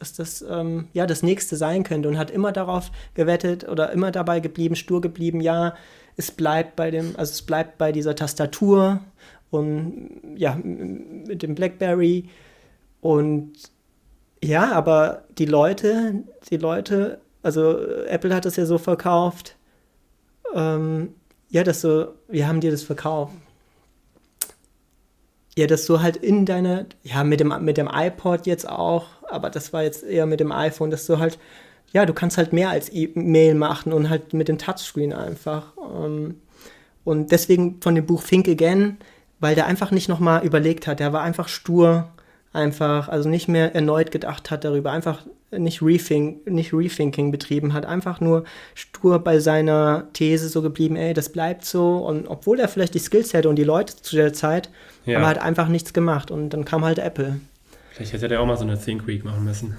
dass das ähm, ja das nächste sein könnte und hat immer darauf gewettet oder immer dabei geblieben, stur geblieben, ja, es bleibt bei dem, also es bleibt bei dieser Tastatur und ja, mit dem Blackberry und ja, aber die Leute, die Leute, also Apple hat das ja so verkauft, ähm, ja, dass so, wir haben dir das verkauft. Ja, dass du halt in deine, ja, mit dem, mit dem iPod jetzt auch, aber das war jetzt eher mit dem iPhone, dass du halt, ja, du kannst halt mehr als E-Mail machen und halt mit dem Touchscreen einfach. Ähm, und deswegen von dem Buch Think Again, weil der einfach nicht nochmal überlegt hat, der war einfach stur einfach, also nicht mehr erneut gedacht hat darüber, einfach nicht, Rethink, nicht Rethinking betrieben hat, einfach nur stur bei seiner These so geblieben, ey, das bleibt so. Und obwohl er vielleicht die Skills hätte und die Leute zu der Zeit, ja. aber hat einfach nichts gemacht. Und dann kam halt Apple. Vielleicht hätte er auch mal so eine Think Week machen müssen.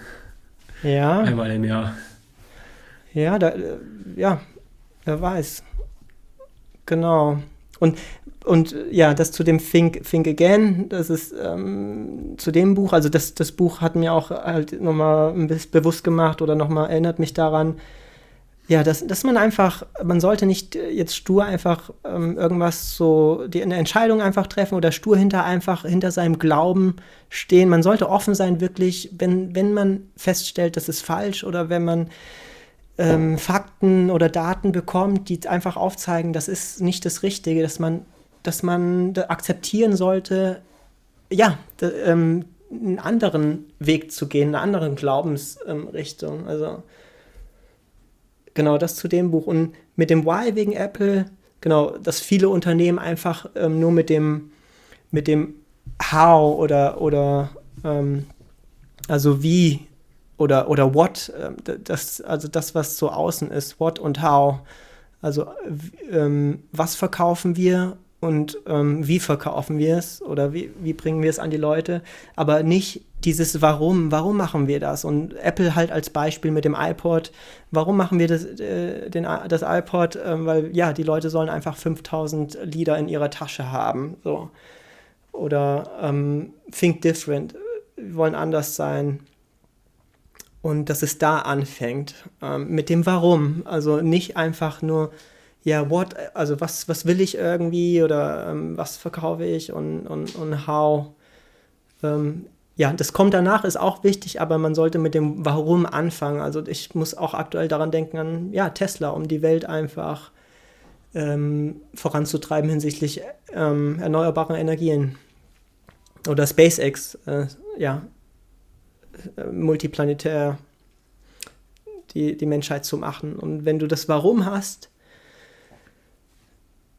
Ja. Einmal im Jahr. Ja, da, ja, wer weiß. Genau. Und und ja, das zu dem Think, Think Again, das ist ähm, zu dem Buch, also das, das Buch hat mir auch halt nochmal ein bisschen bewusst gemacht oder nochmal erinnert mich daran, ja, dass, dass man einfach, man sollte nicht jetzt stur einfach ähm, irgendwas so, die, eine Entscheidung einfach treffen oder stur hinter einfach hinter seinem Glauben stehen. Man sollte offen sein, wirklich, wenn, wenn man feststellt, das ist falsch oder wenn man ähm, Fakten oder Daten bekommt, die einfach aufzeigen, das ist nicht das Richtige, dass man dass man akzeptieren sollte, ja, ähm, einen anderen Weg zu gehen, eine andere Glaubensrichtung. Ähm, also genau das zu dem Buch. Und mit dem Why wegen Apple, genau, dass viele Unternehmen einfach ähm, nur mit dem, mit dem How oder, oder ähm, also wie oder, oder what, äh, das, also das, was so außen ist, what und how. Also ähm, was verkaufen wir und ähm, wie verkaufen wir es oder wie, wie bringen wir es an die Leute, aber nicht dieses Warum, warum machen wir das? Und Apple halt als Beispiel mit dem iPod, warum machen wir das, äh, den, das iPod? Ähm, weil ja, die Leute sollen einfach 5000 Lieder in ihrer Tasche haben. So. Oder ähm, Think Different, wir wollen anders sein. Und dass es da anfängt, ähm, mit dem Warum. Also nicht einfach nur ja, what, also was, was will ich irgendwie oder ähm, was verkaufe ich und, und, und how. Ähm, ja, das kommt danach, ist auch wichtig, aber man sollte mit dem Warum anfangen. Also ich muss auch aktuell daran denken an, ja, Tesla, um die Welt einfach ähm, voranzutreiben hinsichtlich ähm, erneuerbaren Energien. Oder SpaceX, äh, ja, äh, multiplanetär die, die Menschheit zu machen. Und wenn du das Warum hast,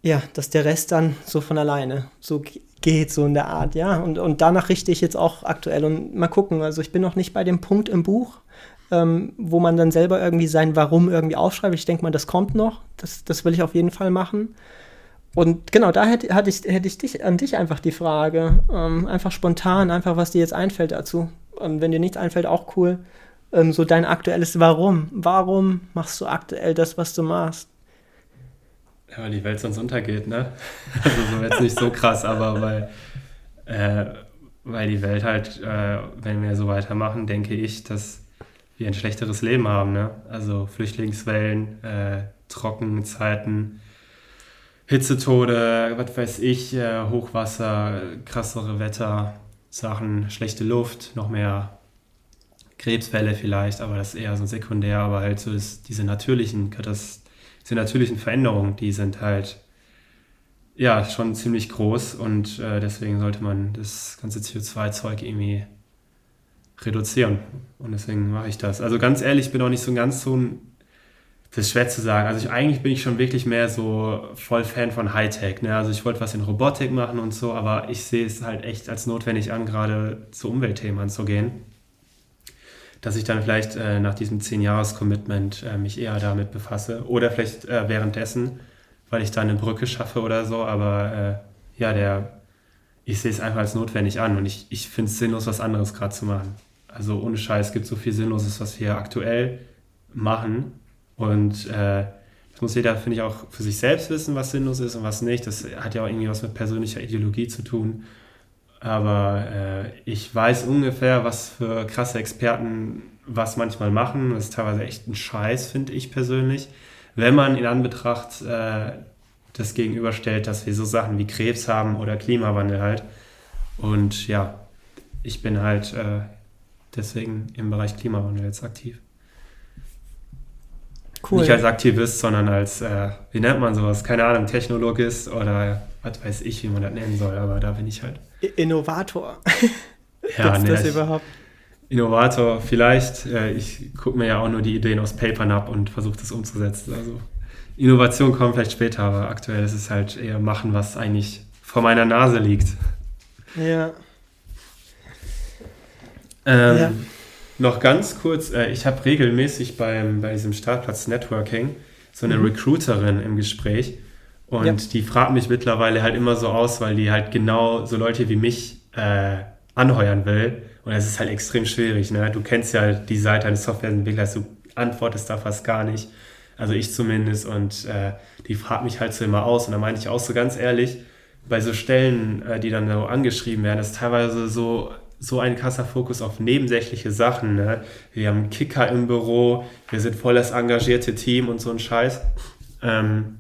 ja, dass der Rest dann so von alleine so geht, so in der Art, ja. Und, und danach richte ich jetzt auch aktuell und mal gucken. Also ich bin noch nicht bei dem Punkt im Buch, ähm, wo man dann selber irgendwie sein Warum irgendwie aufschreibt. Ich denke mal, das kommt noch. Das, das will ich auf jeden Fall machen. Und genau, da hätte, hätte, ich, hätte ich dich, an dich einfach die Frage. Ähm, einfach spontan, einfach was dir jetzt einfällt dazu. Und wenn dir nichts einfällt, auch cool. Ähm, so dein aktuelles Warum. Warum machst du aktuell das, was du machst? Ja, weil die Welt sonst untergeht, ne? (laughs) Also so jetzt nicht so krass, aber weil, äh, weil die Welt halt, äh, wenn wir so weitermachen, denke ich, dass wir ein schlechteres Leben haben, ne? Also Flüchtlingswellen, äh, Trockenzeiten, Hitzetode, was weiß ich, äh, Hochwasser, krassere Wettersachen, schlechte Luft, noch mehr Krebsfälle vielleicht, aber das ist eher so sekundär, aber halt so ist diese natürlichen Katastrophen diese natürlichen Veränderungen, die sind halt ja schon ziemlich groß und äh, deswegen sollte man das ganze CO2-Zeug irgendwie reduzieren. Und deswegen mache ich das. Also ganz ehrlich, ich bin auch nicht so ganz so ein. Das ist schwer zu sagen. Also ich, eigentlich bin ich schon wirklich mehr so voll Fan von Hightech. Ne? Also ich wollte was in Robotik machen und so, aber ich sehe es halt echt als notwendig an, gerade zu Umweltthemen anzugehen dass ich dann vielleicht äh, nach diesem 10-Jahres-Commitment äh, mich eher damit befasse. Oder vielleicht äh, währenddessen, weil ich da eine Brücke schaffe oder so. Aber äh, ja, der, ich sehe es einfach als notwendig an und ich, ich finde es sinnlos, was anderes gerade zu machen. Also ohne Scheiß, es gibt so viel Sinnloses, was wir aktuell machen. Und äh, das muss jeder, finde ich, auch für sich selbst wissen, was sinnlos ist und was nicht. Das hat ja auch irgendwie was mit persönlicher Ideologie zu tun. Aber äh, ich weiß ungefähr, was für krasse Experten was manchmal machen. Das ist teilweise echt ein Scheiß, finde ich persönlich. Wenn man in Anbetracht äh, das gegenüberstellt, dass wir so Sachen wie Krebs haben oder Klimawandel halt. Und ja, ich bin halt äh, deswegen im Bereich Klimawandel jetzt aktiv. Cool. Nicht als Aktivist, sondern als, äh, wie nennt man sowas? Keine Ahnung, Technologist oder was weiß ich, wie man das nennen soll, aber da bin ich halt. Innovator. (laughs) Ja, Gibt's nee, das überhaupt? Innovator, vielleicht. Äh, ich gucke mir ja auch nur die Ideen aus Papern ab und versuche das umzusetzen. Also Innovation kommt vielleicht später, aber aktuell ist es halt eher machen, was eigentlich vor meiner Nase liegt. Ja. Ähm, ja. Noch ganz kurz, äh, ich habe regelmäßig beim, bei diesem Startplatz Networking so eine mhm. Recruiterin im Gespräch und ja. die fragt mich mittlerweile halt immer so aus, weil die halt genau so Leute wie mich äh, anheuern will. Und das ist halt extrem schwierig. Ne? Du kennst ja die Seite eines Softwareentwicklers, du antwortest da fast gar nicht. Also ich zumindest. Und äh, die fragt mich halt so immer aus. Und da meinte ich auch so ganz ehrlich, bei so Stellen, äh, die dann so angeschrieben werden, ist teilweise so, so ein krasser Fokus auf nebensächliche Sachen. Ne? Wir haben Kicker im Büro, wir sind voll das engagierte Team und so ein Scheiß. Ähm,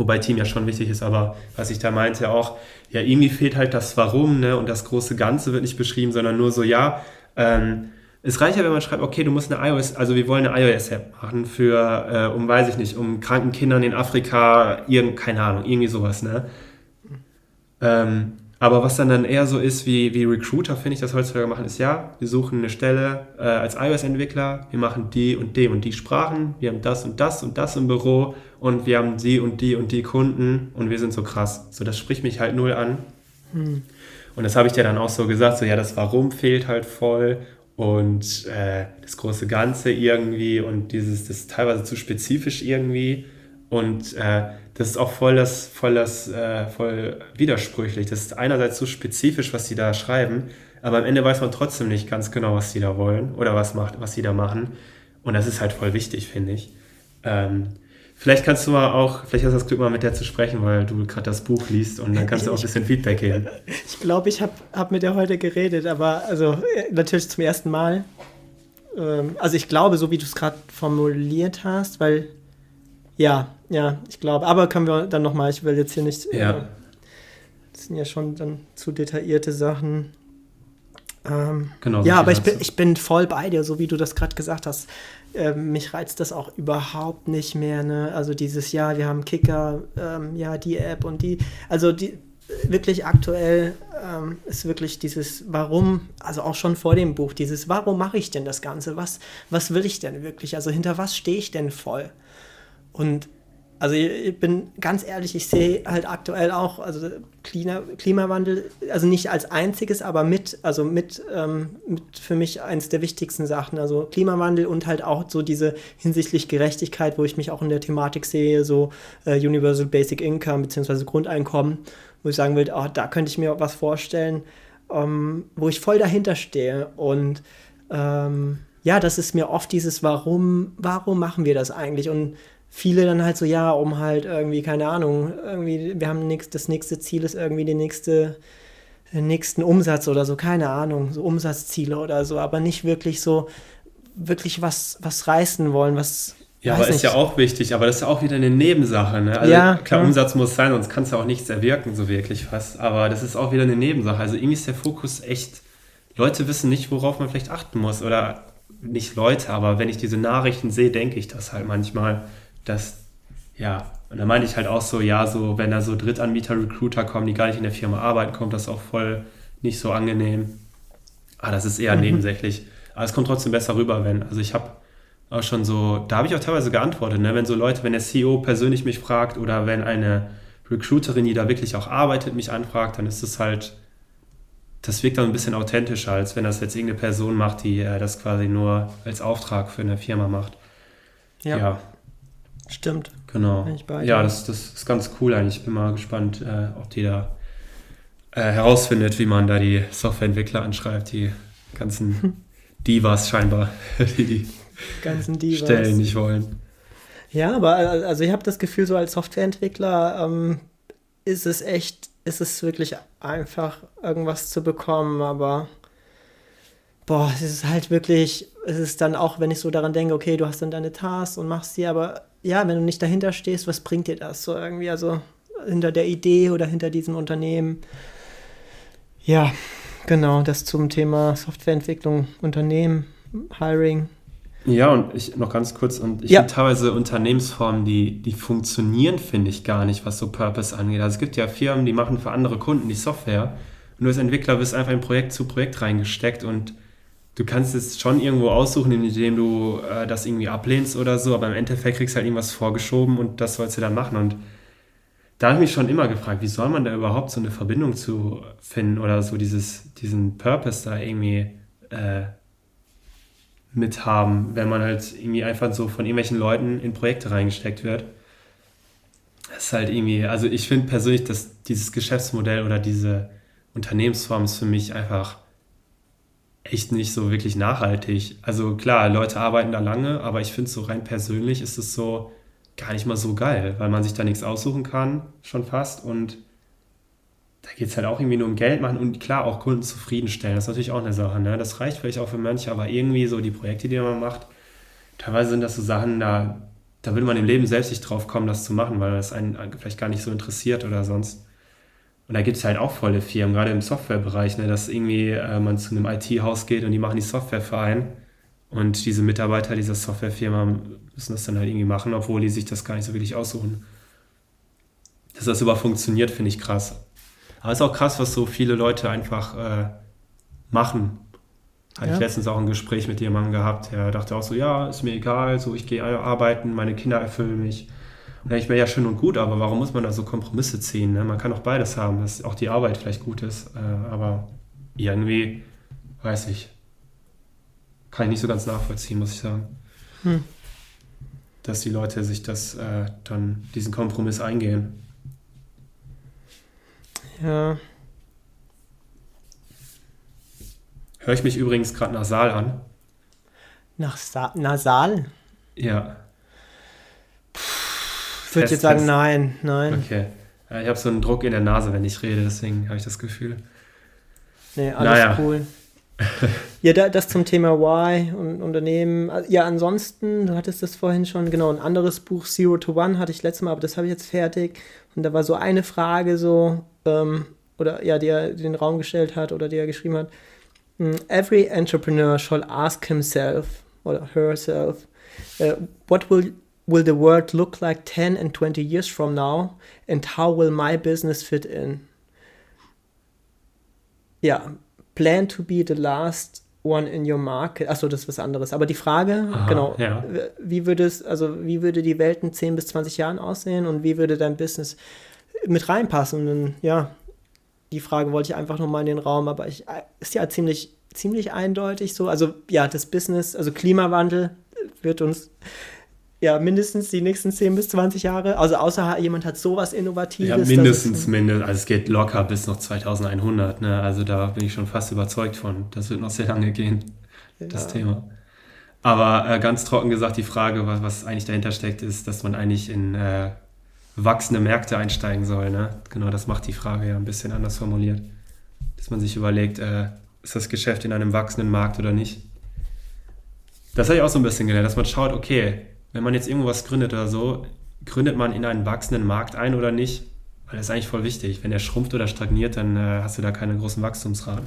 wobei Team ja schon wichtig ist, aber was ich da meinte auch, ja, irgendwie fehlt halt das Warum ne? und das große Ganze wird nicht beschrieben, sondern nur so, ja, ähm, es reicht ja, wenn man schreibt, okay, du musst eine iOS, also wir wollen eine iOS-App machen für, äh, um, weiß ich nicht, um kranken Kindern in Afrika, irgend, keine Ahnung, irgendwie sowas, ne? Ähm, aber was dann dann eher so ist, wie, wie Recruiter, finde ich, das heutzutage machen, ist ja, wir suchen eine Stelle äh, als iOS-Entwickler, wir machen die und die und die Sprachen, wir haben das und das und das im Büro und wir haben die und die und die Kunden und wir sind so krass. So, das spricht mich halt null an. Hm. Und das habe ich dir dann auch so gesagt, so ja, das Warum fehlt halt voll und äh, das große Ganze irgendwie und dieses, das ist teilweise zu spezifisch irgendwie und äh, das ist auch voll das, voll das, äh, voll widersprüchlich. Das ist einerseits so spezifisch, was sie da schreiben, aber am Ende weiß man trotzdem nicht ganz genau, was sie da wollen oder was macht, was sie da machen. Und das ist halt voll wichtig, finde ich. Ähm, vielleicht kannst du mal auch, vielleicht hast du das Glück mal mit der zu sprechen, weil du gerade das Buch liest und dann kannst du auch ein bisschen Feedback geben. (laughs) Ich glaube, ich habe hab mit der heute geredet, aber also äh, natürlich zum ersten Mal. Ähm, also ich glaube, so wie du es gerade formuliert hast, weil ja, ja, ich glaube. Aber können wir dann nochmal, ich will jetzt hier nicht. Ja. Äh, das sind ja schon dann zu detaillierte Sachen. Ähm, genau. Ja, aber ich bin, ich bin voll bei dir, so wie du das gerade gesagt hast. Äh, mich reizt das auch überhaupt nicht mehr. Ne? Also dieses Jahr, wir haben Kicker, ähm, ja, die App und die. Also die wirklich aktuell ähm, ist wirklich dieses Warum, also auch schon vor dem Buch, dieses Warum mache ich denn das Ganze? Was, was will ich denn wirklich? Also hinter was stehe ich denn voll? Und also ich bin ganz ehrlich, ich sehe halt aktuell auch, also Klima, Klimawandel, also nicht als einziges, aber mit, also mit, ähm, mit für mich eins der wichtigsten Sachen. Also Klimawandel und halt auch so diese hinsichtlich Gerechtigkeit, wo ich mich auch in der Thematik sehe, so äh, Universal Basic Income bzw. Grundeinkommen, wo ich sagen will, oh, da könnte ich mir was vorstellen, ähm, wo ich voll dahinter stehe. Und ähm, ja, das ist mir oft dieses, warum, warum machen wir das eigentlich? Und viele dann halt so, ja, um halt irgendwie, keine Ahnung, irgendwie, wir haben nix, das nächste Ziel ist irgendwie die nächste, den nächsten Umsatz oder so, keine Ahnung, so Umsatzziele oder so, aber nicht wirklich so, wirklich was, was reißen wollen, was. Ja, aber nicht. ist ja auch wichtig, aber das ist ja auch wieder eine Nebensache. Ne? Also ja, klar, ja. Umsatz muss sein, sonst kannst du auch nichts erwirken, so wirklich fast. Aber das ist auch wieder eine Nebensache. Also irgendwie ist der Fokus echt, Leute wissen nicht, worauf man vielleicht achten muss. Oder nicht Leute, aber wenn ich diese Nachrichten sehe, denke ich das halt manchmal dass, ja, und da meinte ich halt auch so, ja, so, wenn da so Drittanbieter-Recruiter kommen, die gar nicht in der Firma arbeiten, kommt das auch voll nicht so angenehm. Ah, das ist eher mhm. nebensächlich. Aber es kommt trotzdem besser rüber, wenn. Also ich habe auch schon so, da habe ich auch teilweise geantwortet, ne? wenn so Leute, wenn der CEO persönlich mich fragt oder wenn eine Recruiterin, die da wirklich auch arbeitet, mich anfragt, dann ist es halt, das wirkt dann ein bisschen authentischer, als wenn das jetzt irgendeine Person macht, die äh, das quasi nur als Auftrag für eine Firma macht. Ja. ja. Stimmt. Genau. Ja, das, das ist ganz cool eigentlich. Ich bin mal gespannt, äh, ob die da äh, herausfindet, wie man da die Softwareentwickler anschreibt, die ganzen (laughs) Divas scheinbar, die die ganzen Divas. Stellen nicht wollen. Ja, aber äh, also ich habe das Gefühl, so als Softwareentwickler ähm, ist es echt, ist es wirklich einfach, irgendwas zu bekommen, aber boah, es ist halt wirklich, es ist dann auch, wenn ich so daran denke, okay, du hast dann deine Tasks und machst sie, aber ja, wenn du nicht dahinter stehst, was bringt dir das? So irgendwie, also hinter der Idee oder hinter diesem Unternehmen. Ja, genau, das zum Thema Softwareentwicklung, Unternehmen, Hiring. Ja, und ich noch ganz kurz, und ich Ja. finde teilweise Unternehmensformen, die, die funktionieren, finde ich gar nicht, was so Purpose angeht. Also es gibt ja Firmen, die machen für andere Kunden die Software und du als Entwickler bist einfach in Projekt zu Projekt reingesteckt und du kannst es schon irgendwo aussuchen, indem du äh, das irgendwie ablehnst oder so, aber im Endeffekt kriegst du halt irgendwas vorgeschoben und das sollst du dann machen. Und da habe ich mich schon immer gefragt, wie soll man da überhaupt so eine Verbindung zu finden oder so dieses, diesen Purpose da irgendwie äh, mithaben, wenn man halt irgendwie einfach so von irgendwelchen Leuten in Projekte reingesteckt wird. Das ist halt irgendwie, also ich finde persönlich, dass dieses Geschäftsmodell oder diese Unternehmensform ist für mich einfach echt nicht so wirklich nachhaltig. Also klar, Leute arbeiten da lange, aber ich finde so rein persönlich ist es so gar nicht mal so geil, weil man sich da nichts aussuchen kann, schon fast. Und da geht es halt auch irgendwie nur um Geld machen und klar auch Kunden zufriedenstellen. Das ist natürlich auch eine Sache. Ne? Das reicht vielleicht auch für manche, aber irgendwie so die Projekte, die man macht, teilweise sind das so Sachen, da, da würde man im Leben selbst nicht drauf kommen, das zu machen, weil das einen vielleicht gar nicht so interessiert oder sonst. Und da gibt es halt auch volle Firmen, gerade im Softwarebereich, ne, dass irgendwie äh, man zu einem IT-Haus geht und die machen die Software für einen. Und diese Mitarbeiter dieser Softwarefirma müssen das dann halt irgendwie machen, obwohl die sich das gar nicht so wirklich aussuchen. Dass das überhaupt funktioniert, finde ich krass. Aber es ist auch krass, was so viele Leute einfach äh, machen. Hatte Ja. ich letztens auch ein Gespräch mit jemandem gehabt, der dachte auch so, ja, ist mir egal, so ich gehe arbeiten, meine Kinder erfüllen mich. Und ich mir ja schön und gut, aber warum muss man da so Kompromisse ziehen? Ne? Man kann auch beides haben, dass auch die Arbeit vielleicht gut ist, äh, aber irgendwie, weiß ich, kann ich nicht so ganz nachvollziehen, muss ich sagen. Hm. Dass die Leute sich das äh, dann diesen Kompromiss eingehen. Ja, Höre ich mich übrigens gerade nasal an? nach Sa Nasal? Ja, Ich würde jetzt sagen, nein, nein. okay. Ich habe so einen Druck in der Nase, wenn ich rede, deswegen habe ich das Gefühl. Nee, alles Naja. cool. (laughs) ja, da, das zum Thema Why und Unternehmen. Ja, ansonsten, du hattest das vorhin schon, genau, ein anderes Buch, Zero to One, hatte ich letztes Mal, aber das habe ich jetzt fertig. Und da war so eine Frage so, ähm, oder ja, die er den Raum gestellt hat oder die er geschrieben hat. Mm, Every entrepreneur shall ask himself oder herself, uh, what will, will the world look like 10 and 20 years from now and how will my business fit in? Ja, plan to be the last one in your market. Achso, das ist was anderes. Aber die Frage, Aha, genau, ja. wie würde es, also wie würde die Welt in 10 bis 20 Jahren aussehen und wie würde dein Business mit reinpassen? Und ja, die Frage wollte ich einfach nochmal in den Raum, aber ich, ist ja ziemlich, ziemlich eindeutig so. Also ja, das Business, also Klimawandel wird uns ja mindestens die nächsten 10 bis 20 Jahre, also außer jemand hat sowas Innovatives. Ja, mindestens, es- mindestens. Also es geht locker bis noch 2100. Ne? Also da bin ich schon fast überzeugt von. Das wird noch sehr lange gehen, das Ja. Thema. Aber äh, ganz trocken gesagt, die Frage, was, was eigentlich dahinter steckt, ist, dass man eigentlich in äh, wachsende Märkte einsteigen soll. Ne? Genau, das macht die Frage ja ein bisschen anders formuliert. Dass man sich überlegt, äh, ist das Geschäft in einem wachsenden Markt oder nicht? Das habe ich auch so ein bisschen gelernt, dass man schaut, okay, wenn man jetzt irgendwas gründet oder so, gründet man in einen wachsenden Markt ein oder nicht? Weil das ist eigentlich voll wichtig. Wenn der schrumpft oder stagniert, dann äh, hast du da keine großen Wachstumsraten.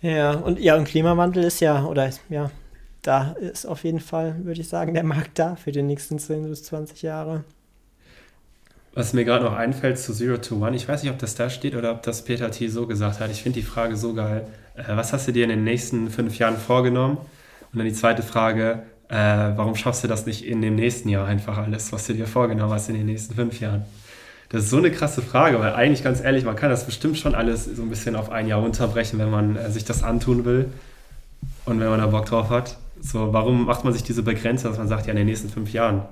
Ja, und ja, und Klimawandel ist ja, oder ja, da ist auf jeden Fall, würde ich sagen, der Markt da für die nächsten 10 bis 20 Jahre. Was mir gerade noch einfällt zu Zero to One, ich weiß nicht, ob das da steht oder ob das Peter T. so gesagt hat. Ich finde die Frage so geil. Äh, was hast du dir in den nächsten fünf Jahren vorgenommen? Und dann die zweite Frage, äh, warum schaffst du das nicht in dem nächsten Jahr einfach alles, was du dir vorgenommen hast in den nächsten fünf Jahren? Das ist so eine krasse Frage, weil eigentlich ganz ehrlich, man kann das bestimmt schon alles so ein bisschen auf ein Jahr runterbrechen, wenn man äh, sich das antun will und wenn man da Bock drauf hat. So, warum macht man sich diese Begrenzung, dass man sagt, ja, in den nächsten fünf Jahren?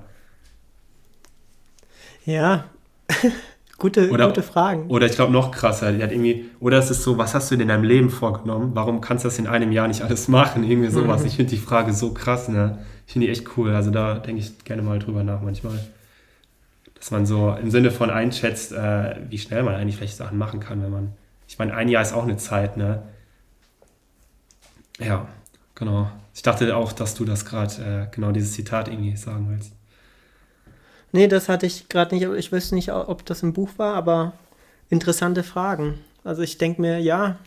Ja, (laughs) Gute, Oder- gute Fragen. Oder ich glaube noch krasser, die hat irgendwie, oder es ist so, was hast du dir in deinem Leben vorgenommen? Warum kannst du das in einem Jahr nicht alles machen? Irgendwie sowas. Mhm. Ich finde die Frage so krass, ne? Ich finde die echt cool. Also da denke ich gerne mal drüber nach manchmal. Dass man so im Sinne von einschätzt, äh, wie schnell man eigentlich vielleicht Sachen machen kann, wenn man. Ich meine, ein Jahr ist auch eine Zeit, ne? Ja, genau. Ich dachte auch, dass du das gerade, äh, genau dieses Zitat irgendwie sagen willst. Nee, das hatte ich gerade nicht. Ich weiß nicht, ob das im Buch war, aber interessante Fragen. Also ich denke mir, ja,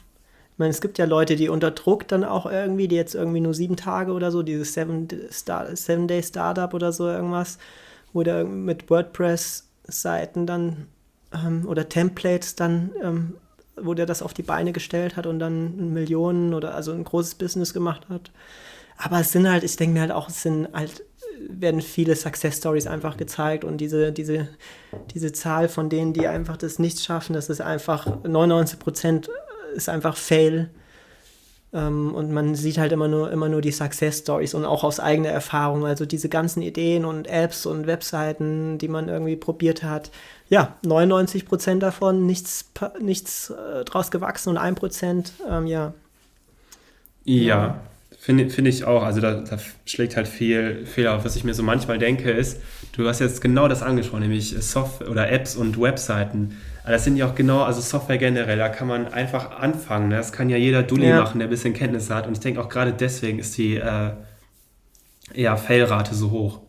ich meine, es gibt ja Leute, die unter Druck dann auch irgendwie, die jetzt irgendwie nur sieben Tage oder so, dieses Seven, Star, Seven Day Startup oder so irgendwas, wo der mit WordPress-Seiten dann ähm, oder Templates dann, ähm, wo der das auf die Beine gestellt hat und dann Millionen oder also ein großes Business gemacht hat. Aber es sind halt, ich denke mir halt auch, es sind halt, werden viele Success Stories einfach gezeigt und diese, diese, diese Zahl von denen, die einfach das nicht schaffen, das ist einfach 99 Prozent ist einfach Fail. Ähm, und man sieht halt immer nur, immer nur die Success Stories und auch aus eigener Erfahrung, also diese ganzen Ideen und Apps und Webseiten, die man irgendwie probiert hat. Ja, 99 Prozent davon, nichts, pa- nichts äh, draus gewachsen und 1 Prozent, ähm, ja, Ja, finde finde ich auch. Also da, da schlägt halt viel, viel auf. Was ich mir so manchmal denke, ist, du hast jetzt genau das angesprochen, nämlich Software oder Apps und Webseiten. Aber Das sind ja auch genau, also Software generell, da kann man einfach anfangen. Ne? Das kann ja jeder Dulli Ja. machen, der ein bisschen Kenntnisse hat. Und ich denke auch gerade deswegen ist die äh, ja, Failrate so hoch.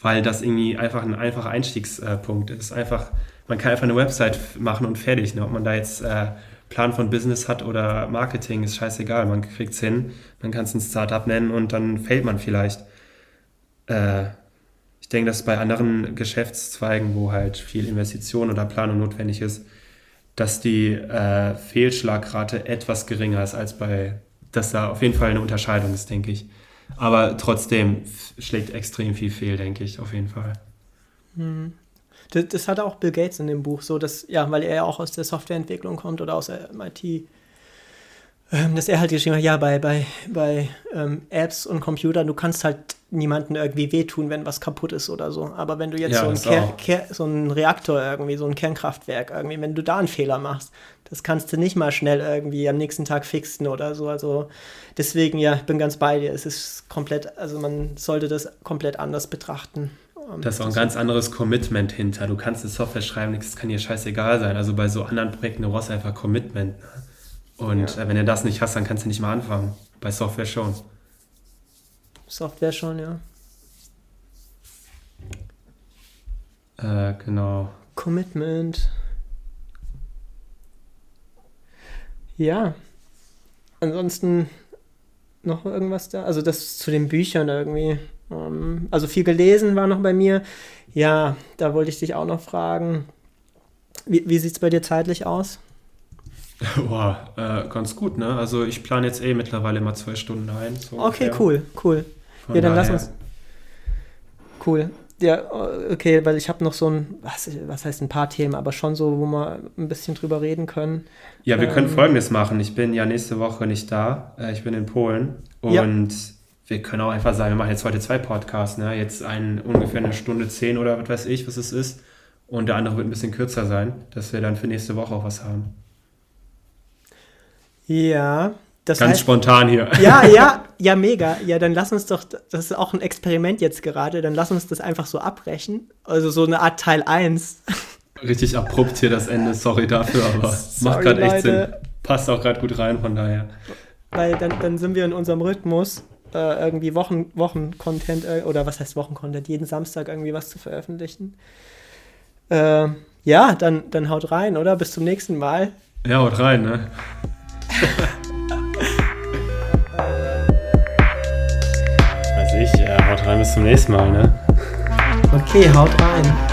Weil das irgendwie einfach ein einfacher Einstiegspunkt ist. Einfach, man kann einfach eine Website machen und fertig. Ne? Ob man da jetzt äh, Plan von Business hat oder Marketing, ist scheißegal. Man kriegt es hin, man kann es ein Startup nennen und dann fällt man vielleicht. Äh, ich denke, dass bei anderen Geschäftszweigen, wo halt viel Investition oder Planung notwendig ist, dass die äh, Fehlschlagrate etwas geringer ist als bei, dass da auf jeden Fall eine Unterscheidung ist, denke ich. Aber trotzdem schlägt extrem viel fehl, denke ich, auf jeden Fall. Das, das hat auch Bill Gates in dem Buch, so dass, ja, weil er ja auch aus der Softwareentwicklung kommt oder aus der MIT, ähm, dass er halt geschrieben hat, ja, bei, bei, bei ähm, Apps und Computern, du kannst halt niemandem irgendwie wehtun, wenn was kaputt ist oder so. Aber wenn du jetzt Ja, so, ein das Ker auch. Ker so einen Reaktor irgendwie, so ein Kernkraftwerk irgendwie, wenn du da einen Fehler machst, das kannst du nicht mal schnell irgendwie am nächsten Tag fixen oder so. Also deswegen, ja, ich bin ganz bei dir. Es ist komplett, also man sollte das komplett anders betrachten. Ähm, Da ist auch ein ganz anderes Commitment hinter. Du kannst eine Software schreiben, das kann dir scheißegal sein. Also bei so anderen Projekten, du brauchst einfach Commitment. Ne? Und äh, wenn du das nicht hast, dann kannst du nicht mal anfangen. Bei Software schon. Software schon, ja. Äh, genau. Commitment. Ja. Ansonsten noch irgendwas da? Also das zu den Büchern irgendwie. Ähm, also viel gelesen war noch bei mir. Ja, da wollte ich dich auch noch fragen. Wie, wie sieht es bei dir zeitlich aus? (laughs) Boah, äh, ganz gut, ne? Also ich plane jetzt eh mittlerweile mal zwei Stunden ein. so Okay, ungefähr. cool, cool. Von ja, dann lass daher- uns. Cool. Ja, okay, weil ich habe noch so ein, was, was heißt ein paar Themen, aber schon so, wo wir ein bisschen drüber reden können. Ja, wir können Ähm, Folgendes machen. Ich bin ja nächste Woche nicht da. Äh, Ich bin in Polen. Ja. Wir können auch einfach sagen, wir machen jetzt heute zwei Podcasts. Ne? Jetzt einen ungefähr eine Stunde zehn oder was weiß ich, was es ist. Und der andere wird ein bisschen kürzer sein, dass wir dann für nächste Woche auch was haben. Ja, das Ganz heißt, spontan hier. Ja, ja, (laughs) ja, mega. Ja, dann lass uns doch, das ist auch ein Experiment jetzt gerade, dann lass uns das einfach so abbrechen. Also so eine Art Teil 1. (laughs) Richtig abrupt hier das Ende. Sorry dafür, aber (laughs) Sorry, macht gerade echt Leute. Sinn. Passt auch gerade gut rein, von daher. Weil dann, dann sind wir in unserem Rhythmus, äh, irgendwie Wochen, Wochen-Content, äh, oder was heißt Wochen-Content, jeden Samstag irgendwie was zu veröffentlichen. Äh, ja, dann, dann haut rein, oder? Bis zum nächsten Mal. Ja, haut rein, ne? (laughs) Weiß ich, äh, haut rein bis zum nächsten Mal, ne? Okay, haut rein.